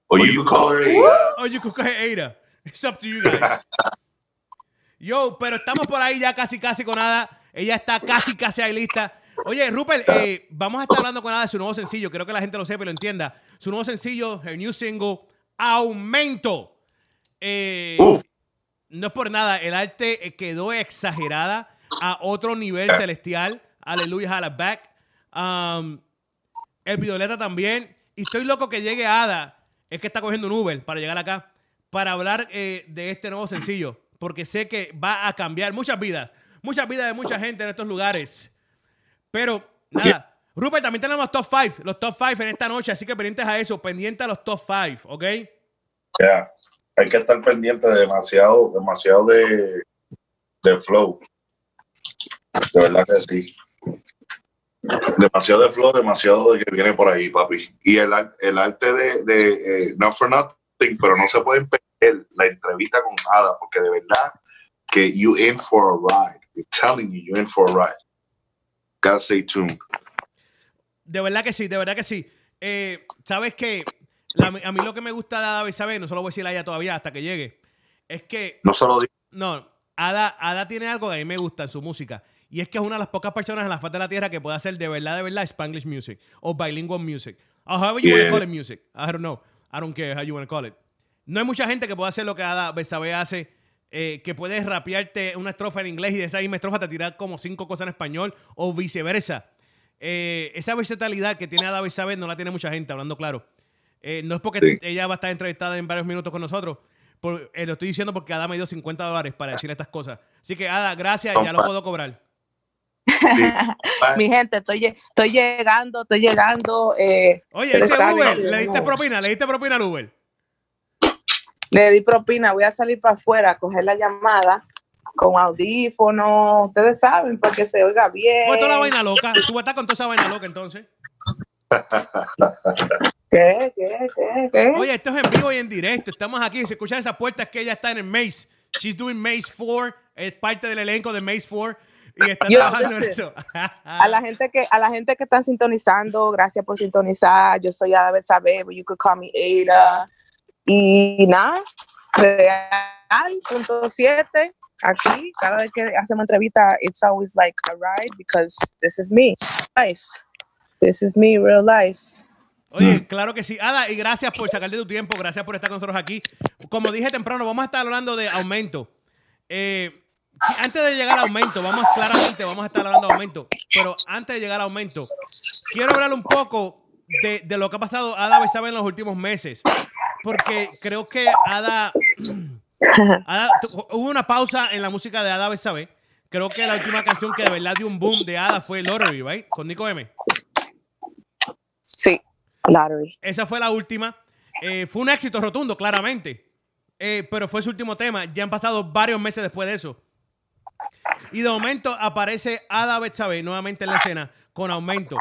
Or you call her Ada. Or you could call her Ada. It's up to you guys. Yo, pero estamos por ahí ya casi, casi con Ada. Ella está casi, casi ahí lista. Oye, Rupert, eh, vamos a estar hablando con nada de su nuevo sencillo. Creo que la gente lo sepa y lo entienda. Su nuevo sencillo, her new single, Aumento. Eh, no es por nada, el arte eh, quedó exagerada a otro nivel celestial. Aleluya, a la back. Um, el Violeta también. Y estoy loco que llegue Ada. Es que está cogiendo un Uber para llegar acá. Para hablar de este nuevo sencillo. Porque sé que va a cambiar muchas vidas. Muchas vidas de mucha gente en estos lugares. Pero, nada. Rupert, también tenemos los top 5, los top 5 en esta noche, así que pendientes a eso, pendientes a los top 5, ¿ok? Ya, hay que estar pendiente de demasiado, demasiado de, de flow. De verdad que sí. Demasiado de flow, demasiado de que viene por ahí, papi. Y el, el arte de, de eh, Not for Nothing, pero no se puede perder la entrevista con Ada, porque de verdad que you in for a ride. I'm telling you, you in for a ride. Gotta stay tuned. De verdad que sí, de verdad que sí. Eh, Sabes que a mí lo que me gusta de Ada Isabel, no se lo voy a decir a ella todavía hasta que llegue, es que. No solo No, Ada, Ada tiene algo que a mí me gusta en su música. Y es que es una de las pocas personas en la faz de la tierra que puede hacer de verdad, de verdad, Spanglish music o bilingual music. O however you want to Yeah. call it music. I don't know. I don't care how you want to call it. No hay mucha gente que pueda hacer lo que Ada Besabe hace, eh, que puede rapearte una estrofa en inglés y de esa misma estrofa te tirar como cinco cosas en español o viceversa. Eh, esa versatilidad que tiene Ada Besabe no la tiene mucha gente, hablando claro. Eh, no es porque Sí. ella va a estar entrevistada en varios minutos con nosotros. Por- lo estoy diciendo porque Ada me dio 50 dólares para decir estas cosas. Así que, Ada, gracias, ya lo puedo cobrar. Mi gente, estoy, estoy llegando, estoy llegando. eh, Oye, ese Uber, ¿le diste no. propina? ¿Le diste propina al Uber? le di propina, voy a salir para afuera a coger la llamada con audífonos, ustedes saben, para que se oiga bien. Pues toda la vaina loca. Tú vas a estar con toda esa vaina loca entonces. ¿Qué, qué, qué, qué? Oye, esto es en vivo y en directo. Estamos aquí. Si escuchan esas puertas, es que ella está en el Maze. She's doing Maze 4. Es parte del elenco de Maze 4. Y está Yo, trabajando en listen, eso. a la gente que a la gente que están sintonizando, gracias por sintonizar. Yo soy Ada Saber, but you could call me Ada. Y nada, real punto siete aquí. Cada vez que hacemos entrevista, it's always like a ride because this is me, life. This is me, real life. Oye, claro que sí. Ada, y gracias por sacar de tu tiempo. Gracias por estar con nosotros aquí. Como dije temprano, vamos a estar hablando de aumento. Eh, antes de llegar al aumento, vamos claramente, vamos a estar hablando de aumento. Pero antes de llegar al aumento, quiero hablar un poco de, de lo que ha pasado Ada Besabe en los últimos meses. Porque creo que Ada, hubo una pausa en la música de Ada Besabe. Creo que la última canción que de verdad dio un boom de Ada fue Lottery, right? Con Nico M. Sí, lottery. Esa fue la última. Eh, fue un éxito rotundo, claramente. Eh, pero fue su último tema. Ya han pasado varios meses después de eso. Y de momento aparece Ada Betsabe nuevamente en la escena con aumento.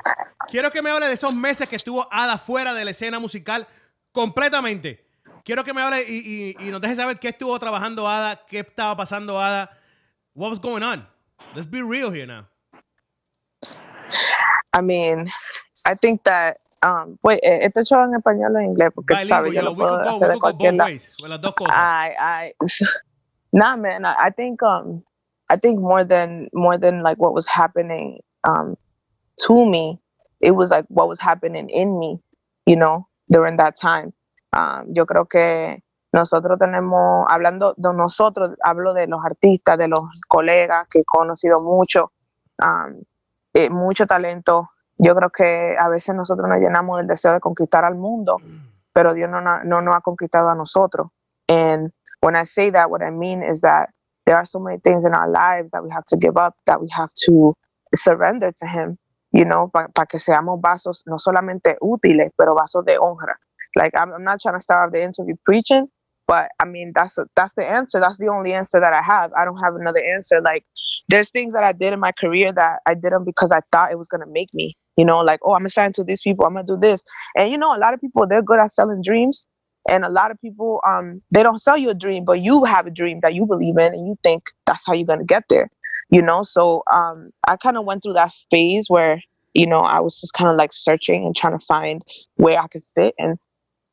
Quiero que me hable de esos meses que estuvo Ada fuera de la escena musical completamente. Quiero que me hable y, y- y nos deje saber qué estuvo trabajando Ada, qué estaba pasando Ada, what was going on. Let's be real here now. I mean, I think that um wait, eh, este show en español o en inglés porque tú sabes, Bilingual, yo lo puedo go, hacer de cualquier lado. las dos cosas. I I nah man, I, I think um I think more than more than like what was happening um to me, it was like what was happening in me, you know, during that time. Um yo creo que nosotros tenemos, hablando de nosotros, hablo de los artistas, de los colegas que he conocido mucho, um, eh, mucho talento. Yo creo que a veces nosotros nos llenamos del deseo de conquistar al mundo, pero Dios no, no, no nos ha conquistado a nosotros. And when I say that, what I mean is that there are so many things in our lives that we have to give up, that we have to surrender to Him, you know, para que seamos vasos no solamente útiles, pero vasos de honra. Like I'm, I'm not trying to start off the interview preaching, but I mean that's that's the answer. That's the only answer that I have. I don't have another answer. Like there's things that I did in my career that I did them because I thought it was gonna make me. You know, like oh, I'm assigned to these people. I'm gonna do this. And you know, a lot of people they're good at selling dreams, and a lot of people um they don't sell you a dream, but you have a dream that you believe in, and you think that's how you're gonna get there. You know, so um I kind of went through that phase where you know I was just kind of like searching and trying to find where I could fit, and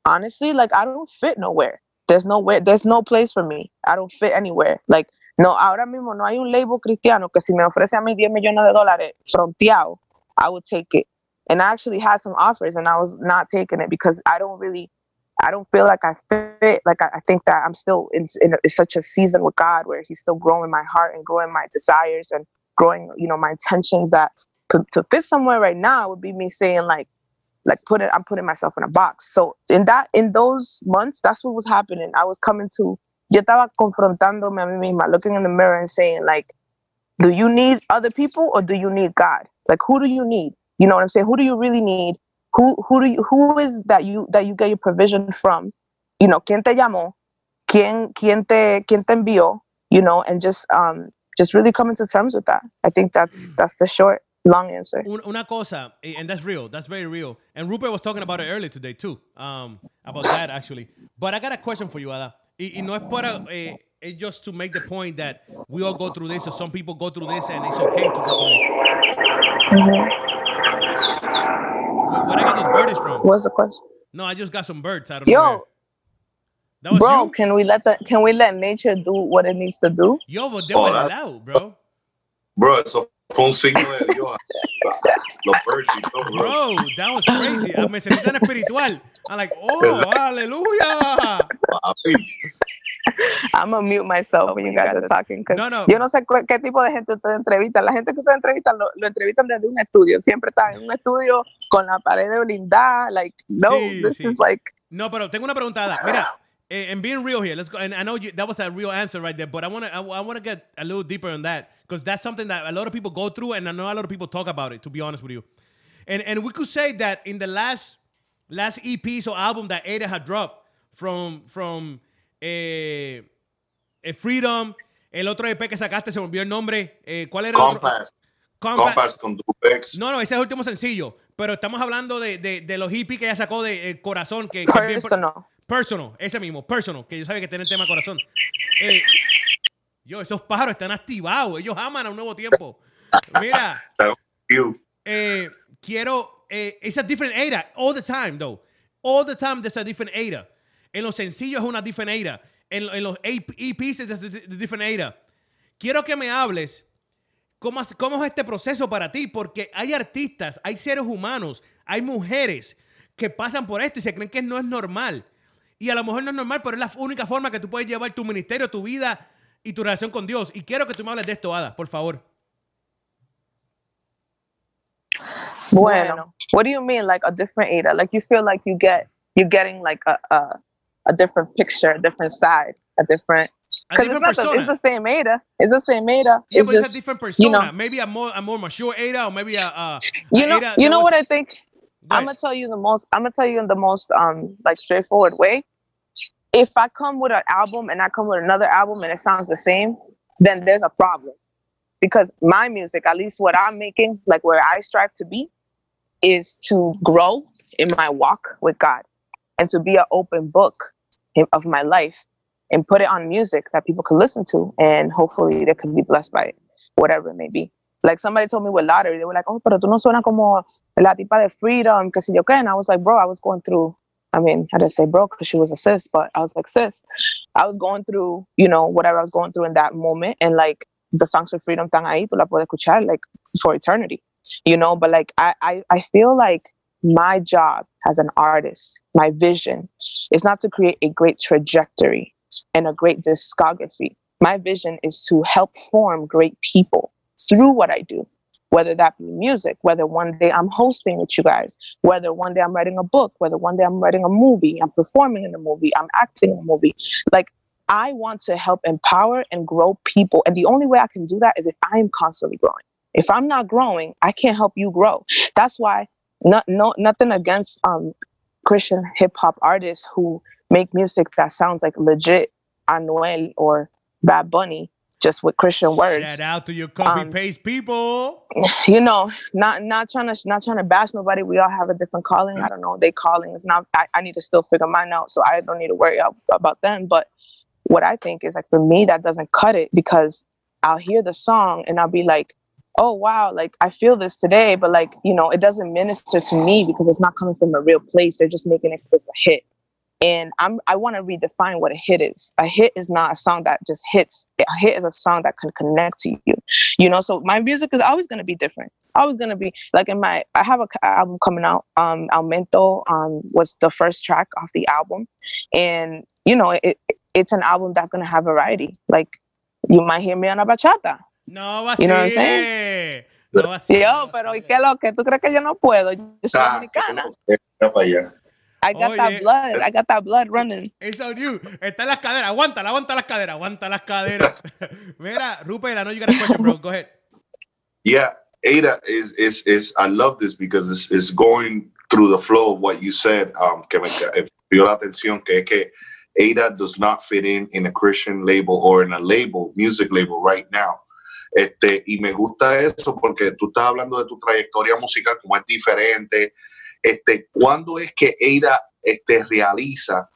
honestly, like I don't fit nowhere. There's nowhere. There's no place for me. I don't fit anywhere. Like no, ahora mismo no hay un label cristiano que si me ofrece a mí 10 millones de dólares fronteado, I would take it. And I actually had some offers and I was not taking it because I don't really, I don't feel like I fit. Like I, I think that I'm still in, in, a- such a season with God where He's still growing my heart and growing my desires and growing, you know, my intentions. That to, to fit somewhere right now would be me saying like, like put it, I'm putting myself in a box. So in that, in those months, that's what was happening. I was coming to, yo estaba confrontándome a mí misma, looking in the mirror and saying like, do you need other people or do you need God? Like, who do you need? You know what I'm saying? Who do you really need? Who who do you who is that you that you get your provision from? You know, ¿quién te llamó? ¿Quién quién te quién te envió? You know, and just um just really coming to terms with that. I think that's that's the short long answer. Un- una cosa, eh, and that's real. That's very real. And Rupert was talking about it earlier today too, um, about that actually. But I got a question for you, Ada. Y, y no es para, eh, it's just to make the point that we all go through this, or some people go through this, and it's okay to go through this. Where, where I got those birdies from? What's the question? No, I just got some birds. Know. where. Yo, That was bro, you? can we let the can we let nature do what it needs to do? Yo, but they Oh, that- loud, bro. Bro, un signo de Dios. Los birds y todo, bro. Bro, that was crazy. Ah, Me sentí tan espiritual. I'm like, oh, aleluya. I'm gonna mute myself when you guys are talking. No, no. Yo no sé cu- qué tipo de gente ustedes entrevistan. La gente que ustedes entrevistan lo, lo entrevistan desde un estudio. Siempre están en un estudio con la pared blindada. Like, no, Sí, this sí. is like, No, pero tengo una preguntada. Mira, eh, and being real here, let's go. And I know you, that was a real answer right there, but I want to I, want to get a little deeper on that because that's something that a lot of people go through, and I know a lot of people talk about it. To be honest with you, and and we could say that in the last last EPs or album that Ada had dropped from from eh, eh, Freedom, el otro EP que sacaste se me olvidó el nombre. Eh, ¿Cuál era el otro? Compass, Compa- Compass con Dupex. No, no, ese es el último sencillo. Pero estamos hablando de, de, de los EP que ella sacó de eh, Corazón, que, que es bien per- personal. Personal, ese mismo, personal, que yo sabía que tiene el tema corazón. Eh, yo, esos pájaros están activados, ellos aman a un nuevo tiempo. Mira, You. eh, quiero, eh, it's a different era, all the time, though. All the time there's a different era. En los sencillos es una different era. En, en los EPs es de different era. Quiero que me hables cómo, es este proceso para ti, porque hay artistas, hay seres humanos, hay mujeres que pasan por esto y se creen que no es normal. Y a lo mejor no es normal, pero es la única forma que tú puedes llevar tu ministerio, tu vida y tu relación con Dios. Y quiero que tú me hables de esto, Ada, por favor. Bueno, what do you mean like a different Ada? Like you feel like you get you're getting like a a, different picture, a different side, a different because it's not the, it's the same Ada. It's the same Ada. Yeah, it's but it's a different persona. you know- maybe a more a more mature Ada, or maybe a, a you know Ada you know was- what I think. Go I'm gonna tell you the most. I'm gonna tell you in the most um like straightforward way. If I come with an album and I come with another album and it sounds the same, then there's a problem. Because my music, at least what I'm making, like where I strive to be, is to grow in my walk with God and to be an open book of my life and put it on music that people can listen to and hopefully they can be blessed by it, whatever it may be. Like somebody told me with lottery, they were like, oh, pero tú no suena como la tipa de freedom, que si yo. And I was like, bro, I was going through, I mean, I didn't say bro because she was a sis, but I was like, sis, I was going through, you know, whatever I was going through in that moment. And like the songs for freedom están ahí, tú la puedes escuchar like for eternity, you know? But like, I, I, I feel like my job as an artist, my vision is not to create a great trajectory and a great discography. My vision is to help form great people through what I do whether that be music, whether one day I'm hosting with you guys, whether one day I'm writing a book, whether one day I'm writing a movie, I'm performing in a movie, I'm acting in a movie. Like I want to help empower and grow people. And the only way I can do that is if I'm constantly growing. If I'm not growing, I can't help you grow. That's why not no nothing against um Christian hip hop artists who make music that sounds like legit Anuel or Bad Bunny just with Christian words Shout out to your copy Um, paste people. you know, not not trying to not trying to bash nobody. We all have a different calling. I don't know. They calling It's not. I, I need to still figure mine out, so I don't need to worry about them. But what I think is like for me, that doesn't cut it because I'll hear the song and I'll be like, oh wow, like I feel this today, but like you know, it doesn't minister to me because it's not coming from a real place. They're just making it because it's a hit. And I'm I want to redefine what a hit is. A hit is not a song that just hits. A hit is a song that can connect to you you know so my music is always going to be different it's always going to be like in my i have a c- album coming out um aumento um was the first track off the album and you know it, it it's an album that's going to have variety like you might hear me on a bachata No vacile. You know what I'm saying? No vacile, yo pero y qué lo que tú crees que yo no puedo yo soy Ah, dominicana Mira para allá. I got Oye. that blood i got that blood running It's on you. Está en las caderas. Aguanta, aguanta las caderas. Aguanta las caderas. Mira, Rupert, I know you got a question, bro. Go ahead. Yeah, Ada is is is. I love this because it's, it's going through the flow of what you said. Um, que me eh, dio la atención que es que Ada does not fit in in a Christian label or in a label, music label right now. Este, y me gusta eso porque tú estás hablando de tu trayectoria musical, como es diferente. Este, ¿Cuándo es que Ada este, realiza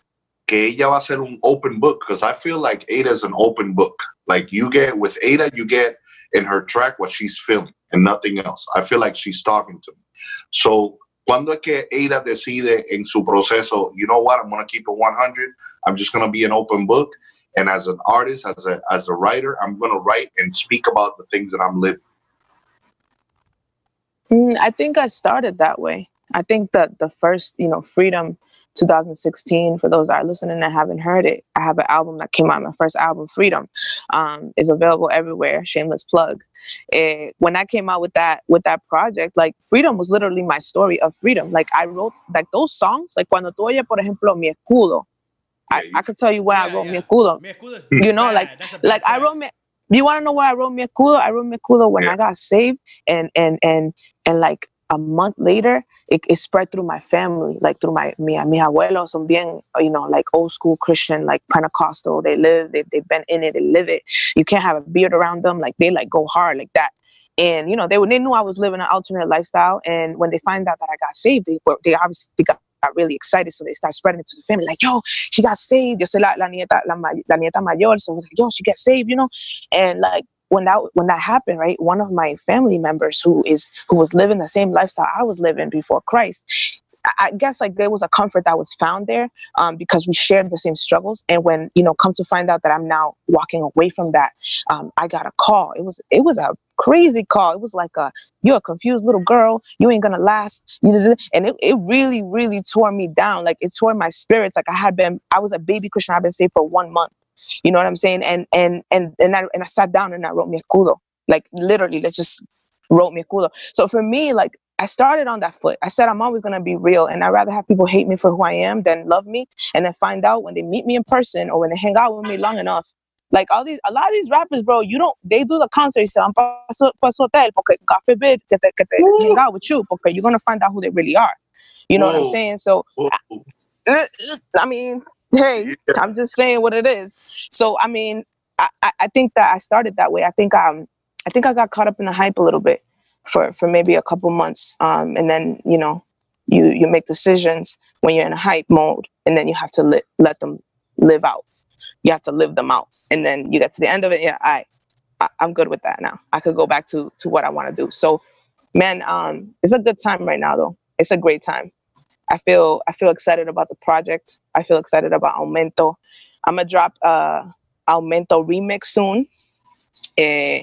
que ella va a ser un open book? Because I feel like Ada is an open book. Like you get, with Ada, you get in her track what she's feeling and nothing else. I feel like she's talking to me. So, ¿cuándo es que Ada decide en su proceso, you know what, I'm going to keep it 100. I'm just going to be an open book. And as an artist, as a, as a writer, I'm going to write and speak about the things that I'm living. Mm, I think I started that way. I think that the first, you know, Freedom 2016, for those that are listening and haven't heard it, I have an album that came out, my first album, Freedom, um, is available everywhere. Shameless plug. Eh, when I came out with that with that project, like Freedom was literally my story of freedom. Like I wrote like those songs, like cuando tú oyes, por ejemplo, Mi Escudo, I, I could tell you where I wrote yeah. Mi Escudo. Mi escudo You know, like- like I wrote me you want to know where I wrote mi escudo? I wrote mi escudo when Yeah. I got saved and and and and like a month later it, it spread through my family like through my mi, mis abuelos son bien you know like old school Christian like Pentecostal. They live they, they've been in it they live it. You can't have a beard around them like they like go hard like that. And you know they, they knew I was living an alternate lifestyle. And when they find out that I got saved they they obviously got got really excited. So they start spreading it to the family like yo she got saved. Yo soy la, la nieta la, la nieta mayor. So it was like yo she got saved you know? And like when that when that happened right one of my family members who is who was living the same lifestyle i was living before christ I- guess like there was a comfort that was found there um, because we shared the same struggles. And when you know, come to find out that I'm now walking away from that, um, I got a call. It was it was a crazy call. It was like a you're a confused little girl. You ain't gonna last. And it, it really really tore me down. Like it tore my spirits. Like I had been I was a baby Christian. I've been saved for one month. You know what I'm saying? And and and and I and I sat down and I wrote mi escudo. Like literally, let's just wrote mi escudo. So for me, like I started on that foot. I said I'm always gonna be real, and I'd rather have people hate me for who I am than love me, and then find out when they meet me in person or when they hang out with me long enough. Like all these, a lot of these rappers, bro, you don't. They do the concert, se van pa su, pa su hotel, porque God forbid que te, que te mm. hang out with you, porque you're gonna find out who they really are. You know what I'm saying? So Whoa. I mean, hey, I'm just saying what it is. So I mean, I, I think that I started that way. I think um I think I got caught up in the hype a little bit for for maybe a couple months. Um and then, you know, you you make decisions when you're in a hype mode and then you have to let let them live out. You have to live them out. And then you get to the end of it, yeah, I, I I'm good with that now. I could go back to to what I want to do. So man, um it's a good time right now though. It's a great time. I feel I feel excited about the project. I feel excited about Aumento. I'm gonna drop uh Aumento remix soon. Eh,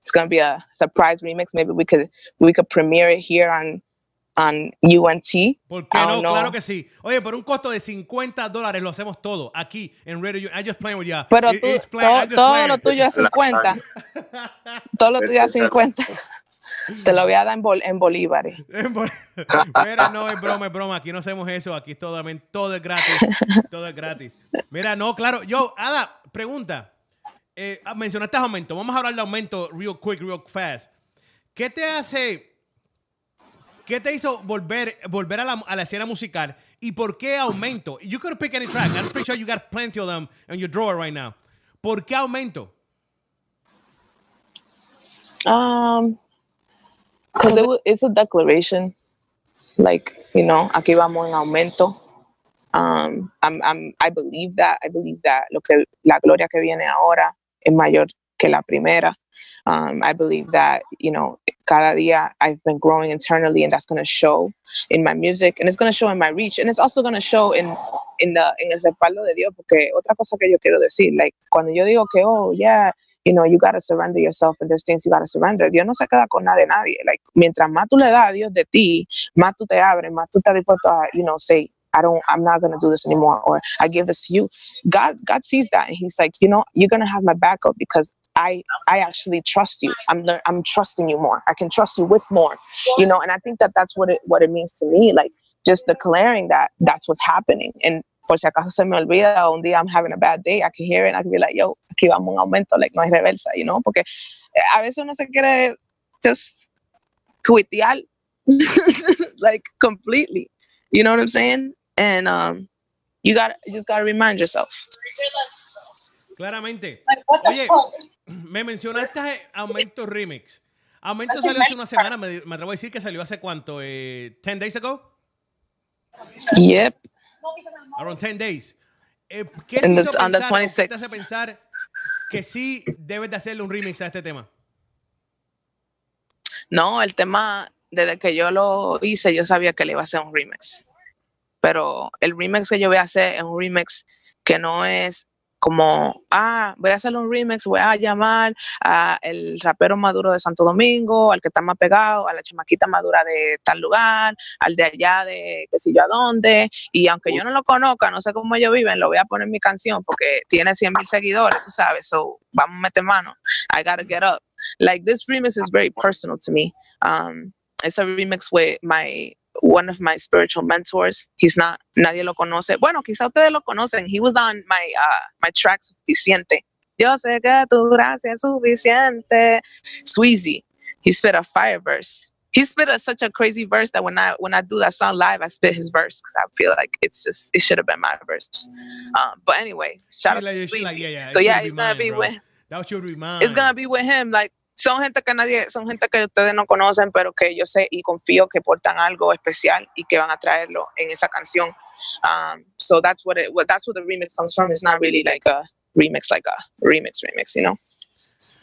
it's gonna be a surprise remix. Maybe we could we could premiere it here on on UNT. ¿Por qué no? know. Claro que sí. Oye, por un costo de 50 dólares lo hacemos todo aquí en Radio. I just playing with ya. Pero tú, todo, todo lo tuyo es 50. Todo lo tuyo es 50. Te lo voy a dar en, bol- en bolívares. Mira, no, es broma, es broma. Aquí no hacemos eso. Aquí todo, todo es gratis. Todo es gratis. Mira, no, claro. Yo, Ada, pregunta. Eh, ah, mencionaste aumento. Vamos a hablar de aumento real quick, real fast. ¿Qué te hace... ¿Qué te hizo volver, volver a, la, a la escena musical? ¿Y por qué aumento? You could pick any track. I'm pretty sure you got plenty of them in your drawer right now. ¿Por qué aumento? Um, because it, it's a declaration, like you know, aquí vamos en aumento. Um, I'm, I'm, I believe that. I believe that lo que la gloria que viene ahora es mayor que la primera. Um, I believe that you know, cada día I've been growing internally, and that's going to show in my music, and it's going to show in my reach, and it's also going to show in in the en el respaldo de Dios. Porque otra cosa que yo quiero decir, like cuando yo digo que oh yeah you know, you gotta surrender yourself and there's things you gotta surrender. Dios no se queda con nada de nadie. Like, mientras más tú le das a Dios de ti, más tú te abres, más tú estás dispuesto a, you know, say, I don't, I'm not gonna do this anymore, or I give this to you. God, God sees that, and He's like, you know, you're gonna have my backup because I, I actually trust you. I'm, I'm trusting you more. I can trust you with more, you know. And I think that that's what it, what it means to me. Like, just declaring that that's what's happening. And por si acaso se me olvida, un día I'm having a bad day, I can hear it and I can be like, yo, aquí vamos un aumento, like no hay reversa, you know, porque eh, a veces uno se quiere just cuitear, like completely, you know what I'm saying? And um, you got to you just got to remind yourself. Claramente. Oye, me mencionaste Aumento Remix. Aumento salió hace una semana, me, me atrevo a decir que salió hace cuánto, eh, 10 days ago? Yep. Around 10 days. Eh, ¿Qué te And hizo it's on the pensar, o qué 26th. te hace pensar que sí debes de hacerle un remix a este tema? No, el tema, desde que yo lo hice, yo sabía que le iba a hacer un remix. Pero el remix que yo voy a hacer es un remix que no es como, ah, voy a hacer un remix, voy a llamar a el rapero maduro de Santo Domingo, al que está más pegado, a la chamaquita madura de tal lugar, al de allá de qué sé yo a dónde, y aunque yo no lo conozca, no sé cómo ellos viven, lo voy a poner en mi canción porque tiene 100 mil seguidores, tú sabes, so vamos a meter mano, I gotta get up. Like this remix is very personal to me. Um, it's a remix with my one of my spiritual mentors. He's not, nadie lo conoce. Bueno, quizá ustedes lo conocen. He was on my, uh, my track Suficiente. Yo sé que tu gracia es suficiente. Sweezy. He spit a fire verse. He spit a, such a crazy verse that when I when I do that song live, I spit his verse because I feel like it's just it should have been my verse. Um, but anyway, shout out to Sweezy. Like, yeah, yeah, so yeah, he's gonna be, with. That should be mine. It's gonna be with him. Like son gente que nadie, son gente que ustedes no conocen, pero que yo sé y confío que portan algo especial y que van a traerlo en esa canción. Um, so that's what it, that's what the remix comes from. It's not really like a remix, like a remix remix, you know.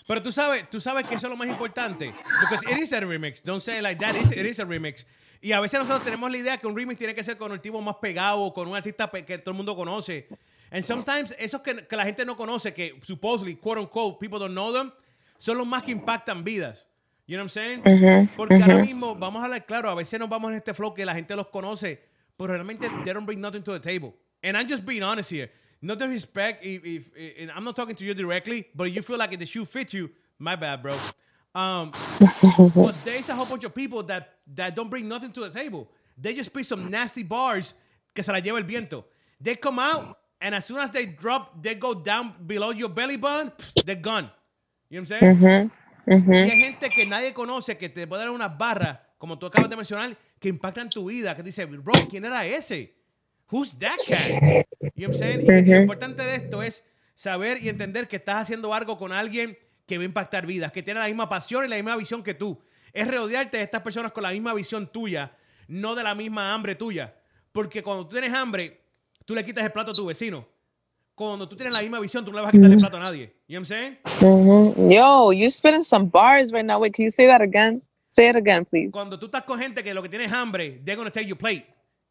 Pero tú sabes, tú sabes que eso es lo más importante. Because it is a remix. Don't say it like that. It is a remix. Y a veces nosotros tenemos la idea que un remix tiene que ser con el tipo más pegado, con un artista que todo el mundo conoce. And sometimes esos que, que la gente no conoce, que supposedly, quote unquote, people don't know them, son los más que impactan vidas. You know what I'm saying? Porque ahora mismo, vamos a hablar claro, a veces nos vamos en este flow que la gente los conoce, pero realmente they don't bring nothing to the table. And I'm just being honest here. No disrespect if, if, if I'm not talking to you directly, but you feel like if the shoe fits you, my bad, bro. Um, but there's a whole bunch of people that, that don't bring nothing to the table. They just pick some nasty bars que se la lleva el viento. They come out, and as soon as they drop, they go down below your belly button, they're gone. You know what I'm saying? Y hay gente que nadie conoce que te puede dar unas barras, como tú acabas de mencionar, que impactan tu vida. Que dice, bro, ¿quién era ese? Who's that cat? You know what I'm saying? Y lo importante de esto es saber y entender que estás haciendo algo con alguien que va a impactar vidas, que tiene la misma pasión y la misma visión que tú. Es rodearte de estas personas con la misma visión tuya, no de la misma hambre tuya. Porque cuando tú tienes hambre, tú le quitas el plato a tu vecino cuando tú tienes la misma visión, tú no le vas a quitar el plato a nadie. You know what I'm saying? Mm-hmm. Yo, you spitting some bars right now. Wait, can you say that again? Say it again, please. Cuando tú estás con gente que lo que tienes hambre, they're to take your plate.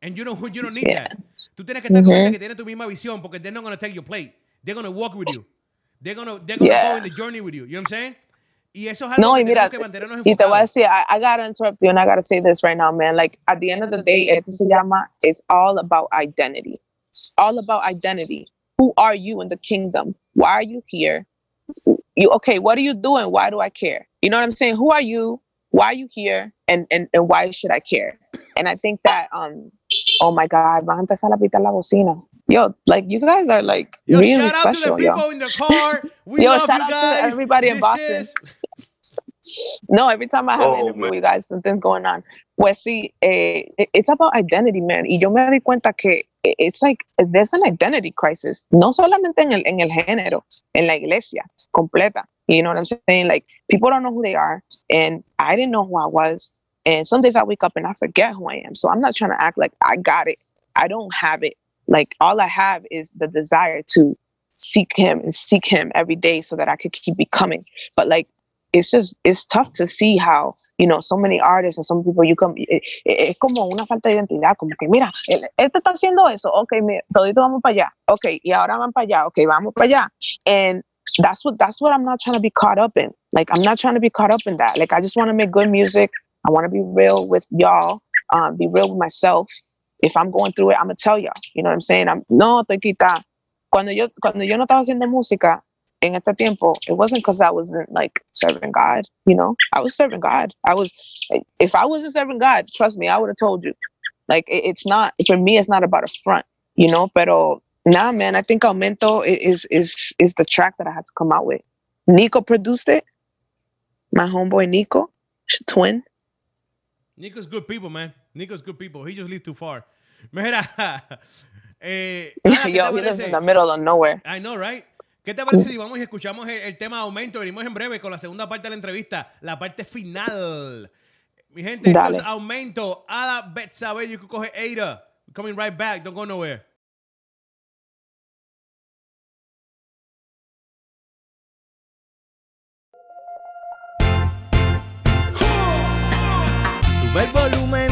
And you don't, you don't need yeah. that. Tú tienes que estar con gente que tiene tu misma visión porque they're not going to take your plate. They're going to walk with you. They're going to they're gonna yeah. go in the journey with you. You know what I'm saying? Y eso es algo no, que y mira, que mantenernos enfocados. Y te voy a decir, I, I gotta interrupt you and I gotta say this right now, man. Like, at the end of the day, esto se llama, it's all about identity. It's all about identity who are you in the kingdom? Why are you here? You okay, what are you doing? Why do I care? You know what I'm saying? Who are you? Why are you here? And and, and why should I care? And I think that um oh my god, van a empezar a pitar la bocina. Yo, like you guys are like yo, really shout special. out to the people yo. in the car. We yo, love shout you out guys. to everybody in Boston. Is... No, every time I have oh, an interview with you guys, something's going on. Pues sí, eh, it's about identity, man. Y yo me di cuenta que it's like there's an identity crisis, no solamente en el, en el género, en la iglesia completa. You know what I'm saying? Like people don't know who they are, and I didn't know who I was. And some days I wake up and I forget who I am. So I'm not trying to act like I got it. I don't have it. Like all I have is the desire to seek Him and seek Him every day so that I could keep becoming. But like it's just it's tough to see how you know so many artists and some people you come eh, eh, es como una falta de identidad como que mira este está haciendo eso okay mira, todito vamos para allá okay y ahora van para allá okay vamos para allá and that's what that's what I'm not trying to be caught up in. Like I'm not trying to be caught up in that. Like I just want to make good music. I want to be real with y'all um, be real with myself. If I'm going through it I'm gonna tell y'all. You know what I'm saying I'm no estoy quita cuando yo cuando yo no estaba haciendo música en este tiempo, it wasn't because I wasn't like serving God, you know, I was serving God. I was, if I wasn't serving God, trust me, I would have told you. Like, it, it's not, for me, it's not about a front, you know, pero nah, man, I think Aumento is, is, is the track that I had to come out with. Nico produced it. My homeboy Nico, twin. Nico's good people, man. Nico's good people. He just lived too far. Mira, eh, Yo, he lives in the middle of nowhere. I know, right? ¿Qué te parece si vamos y escuchamos el, tema aumento? Venimos en breve con la segunda parte de la entrevista, la parte final. Mi gente, Dale. aumento. Ada Betsabe, you can coge Ada. Coming right back, don't go nowhere. Sube el volumen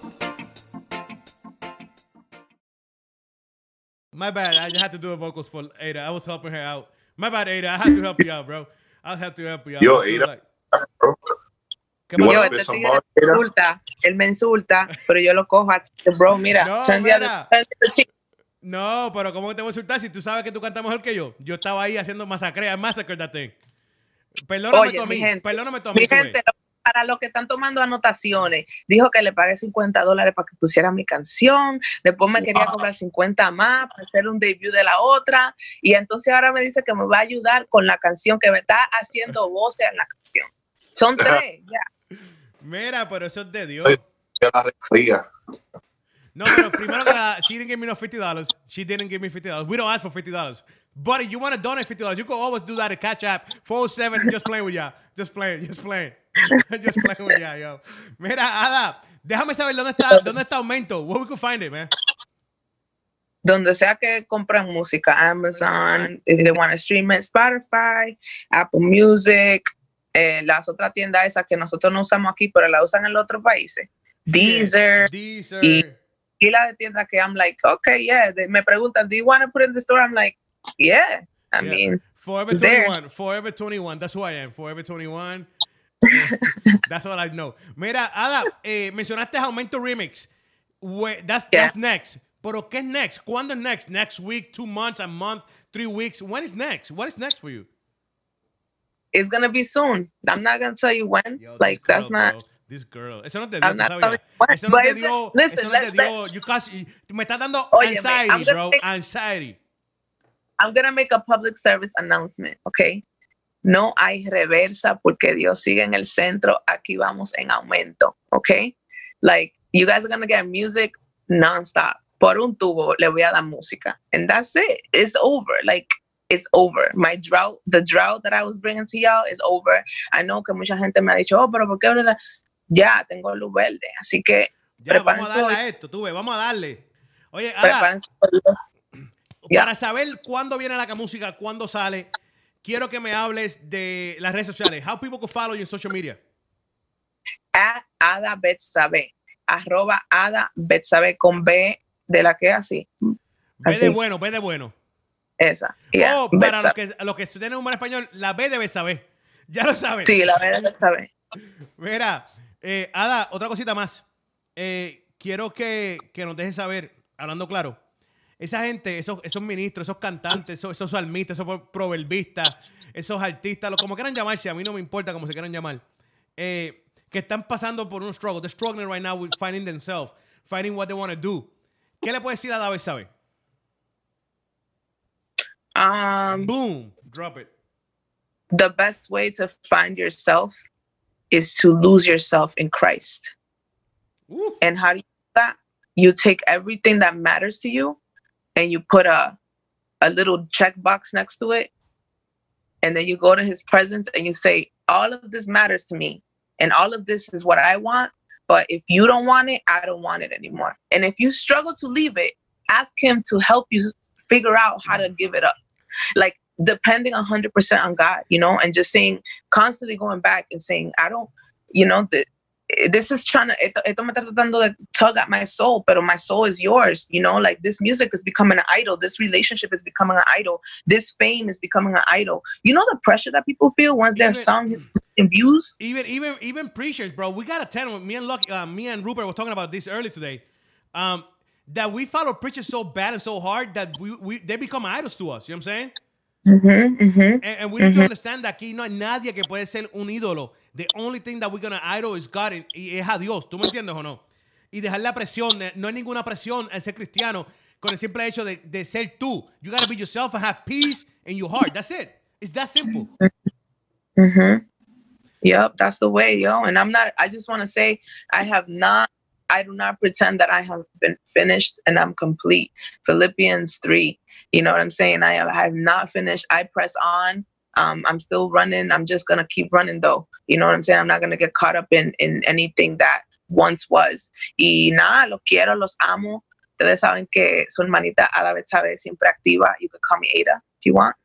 My bad. I had to do the vocals for Ada. I was helping her out. My bad, Ada. I had to help you out, bro. I had to help you out. Yo, Ada. like- ¿Qué Yo, este somebody, me Ada? insulta, él me insulta, pero yo lo cojo a bro, mira, No, mira. No, pero ¿cómo te voy a insultar si tú sabes que tú cantas mejor que yo? Yo estaba ahí haciendo masacre, I massacred that thing. Perdóname Oye, tú a mi mí, gente, perdóname tú a mí. Mi tú ves. Para los que están tomando anotaciones, dijo que le pagué 50 dólares para que pusiera mi canción, después me quería Wow. cobrar 50 más para hacer un debut de la otra, y entonces ahora me dice que me va a ayudar con la canción, que me está haciendo voces en la canción. Son tres, ya. Mira, pero eso es de Dios. No, pero primero que nada, she didn't give me no $50. She didn't give me $50. We don't ask for $50. But if you want to donate $50, you can always do that at Catch App 407. Just playing with ya. Just playing, just playing. Just playing with ya, yo. Mira, Ada, déjame saber dónde está, dónde está Aumento. Where we can find it, man. Donde sea que compren música, Amazon, if they want to stream it, Spotify, Apple Music, eh, las otras tiendas esas que nosotros no usamos aquí, pero la usan en los otros países. Deezer, Deezer. Y- y la de tienda que I'm like, okay, yeah. They- me preguntan, do you want to put it in the store? I'm like, yeah. I Yeah. mean, Forever there. 21. Forever 21. That's who I am. Forever 21. that's all I know. Mira, Ada, eh, mencionaste Aumento Remix. Where- that's, Yeah. that's next. Pero ¿qué es next? ¿Cuándo es next? Next week, two months, a month, three weeks? When is next? What is next for you? it's gonna be soon. I'm not gonna tell you when. Yo, like that's not. bro. This girl. Eso no te dio, I'm not. Eso no te dio. listen, eso no te dio. You casi, me está dando Óyeme, anxiety, bro. make- Anxiety. I'm gonna make a public service announcement, okay? No hay reversa porque Dios sigue en el centro. Aquí vamos en aumento, okay? Like you guys are gonna get music nonstop. Por un tubo le voy a dar música, and that's it. It's over. Like it's over. My drought, the drought that I was bringing to y'all is over. I know que mucha gente me ha dicho, oh, pero ¿por qué? bla, bla?" Ya tengo luz verde, así que Ya, vamos a darle hoy. a esto, tú ves, vamos a darle. Oye, Ada. Para saber cuándo viene la música, cuándo sale, quiero que me hables de las redes sociales. How people can follow you in social media. a Ada Betsabe, arroba Ada Betsabe con B de la que así, Así. de bueno, ve de bueno. esa. Yeah, oh, para los Betsabe. que, los que tienen un buen español, la B debe saber. Ya lo sabes. Sí, la B de Betsabe. Mira, eh, Ada, otra cosita más. Eh, quiero que, que nos dejes saber, hablando claro, esa gente, esos, esos ministros, esos cantantes, esos, esos salmistas, esos pro- proverbistas, esos artistas, lo, como quieran llamarse, a mí no me importa cómo se quieran llamar, eh, que están pasando por un struggle, they're struggling right now with finding themselves, finding what they want to do. ¿Qué le puedes decir a David Sabe? Um, Boom, drop it. the best way to find yourself is to lose yourself in Christ. And how do you do that? You take everything that matters to you and you put a a little checkbox next to it. And then you go to his presence and you say, All of this matters to me. And all of this is what I want. But if you don't want it, I don't want it anymore. And if you struggle to leave it, ask him to help you figure out how to give it up. Like depending 100% on God, you know, and just saying, constantly going back and saying, I don't, you know, the, this is trying to esto, me está tratando de tug at my soul pero my soul is yours you know like this music is becoming an idol this relationship is becoming an idol this fame is becoming an idol you know the pressure that people feel once their Even- song hits views even even even preachers, bro. We gotta tell them. Me and Lucky, uh, me and Rupert were talking about this earlier today. Um, that we follow preachers so bad and so hard that we, we they become idols to us. You know what I'm saying? Mhm, mhm. And, and we need to Mhm. understand that aquí no hay nadie que puede ser un ídolo. The only thing that we're gonna idol is God y, y es a Dios. ¿Tú me entiendes o no? Y dejar la presión. eh, No hay ninguna presión al ser cristiano con el simple hecho de, de ser tú. You gotta be yourself and have peace in your heart. That's it. It's that simple. hmm Yep, that's the way, yo. And I'm not. I just want to say, I have not. I do not pretend that I have been finished and I'm complete. Philippians 3, you know what I'm saying? I have, I have not finished. I press on. Um, I'm still running. I'm just to keep running though. You know what I'm saying? I'm not to get caught up in, in anything that once was. Y nada, los quiero, los amo. Ustedes saben que su hermanita Ada Betsabe siempre activa. You can call me Ada if you want.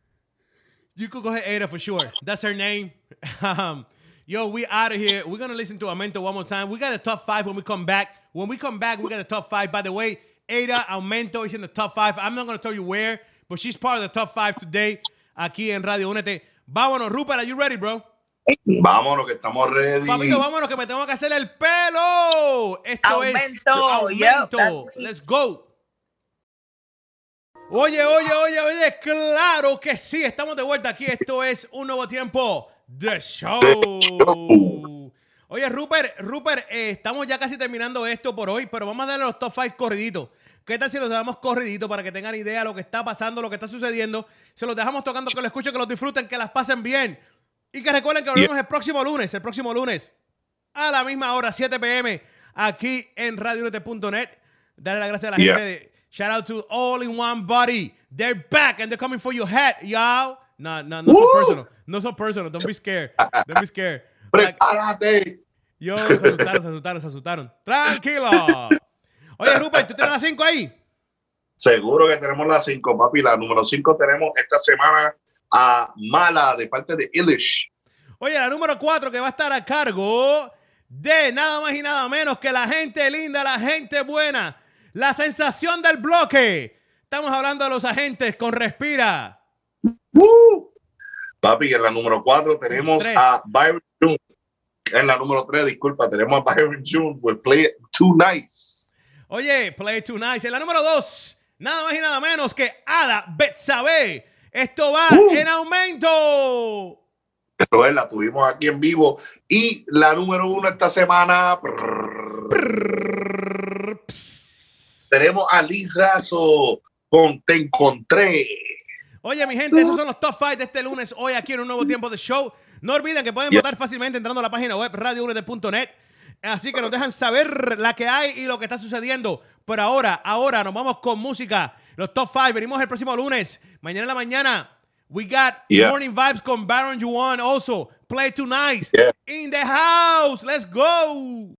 You could go ahead, Ada, for sure. That's her name. Um, yo, we out of here. We're gonna listen to Aumento one more time. We got a top five when we come back. When we come back, we got a top five. By the way, Ada Aumento is in the top five. I'm not gonna tell you where, but she's part of the top five today. Aquí en Radio Únete. Vámonos, Rupert. Are you ready, bro? Vámonos, que estamos ready. Papito, vámonos, que me tengo que hacer el pelo. Esto es Aumento. Yep, Aumento. Let's go. Oye, oye, oye, oye, claro que sí, estamos de vuelta aquí. Esto es un nuevo tiempo de show. show. Oye, Rupert, Rupert, eh, estamos ya casi terminando esto por hoy, pero vamos a darle los top 5 corriditos. ¿Qué tal si los damos corriditos para que tengan idea de lo que está pasando, lo que está sucediendo? Se los dejamos tocando, que lo escuchen, que los disfruten, que las pasen bien. Y que recuerden que volvemos el próximo lunes, el próximo lunes, a la misma hora, 7 pm, aquí en radiounete.net. Darle las gracias a la Yeah. gente de Shout out to All in One Body. They're back and they're coming for your head, y'all. No, no, no so personal. No so personal. Don't be scared. Don't be scared. Like, Prepárate. yo, se asustaron, se asustaron, se asustaron. Tranquilo. Oye, Rupert, ¿tú tienes las 5 ahí? Seguro que tenemos las cinco, papi. La número cinco tenemos esta semana a Mala de parte de Illish. Oye, la número 4 que va a estar a cargo de nada más y nada menos que la gente linda, la gente buena, la sensación del bloque. Estamos hablando de los agentes con Respira. ¡Woo! Papi, en la número cuatro tenemos Tres. a Byron June. En la número tres, disculpa, tenemos a Byron June with Play It Too Nice. Oye, Play Nice. En la número 2, nada más y nada menos que Ada Betsabe. Esto va Uh. en aumento. Eso es, la tuvimos aquí en vivo. Y la número uno esta semana, tenemos a Liz Razo con Te Encontré. Oye, mi gente, esos son los top 5 de este lunes, hoy aquí en un nuevo tiempo de show. No olviden que pueden Yeah. votar fácilmente entrando a la página web radiounete.net. Así que nos dejan saber la que hay y lo que está sucediendo. Pero ahora, ahora nos vamos con música. Los top 5. Venimos el próximo lunes. Mañana en la mañana. We got Yeah. Morning Vibes con Baron Juan also. Play Nice. Yeah. In the house. Let's go.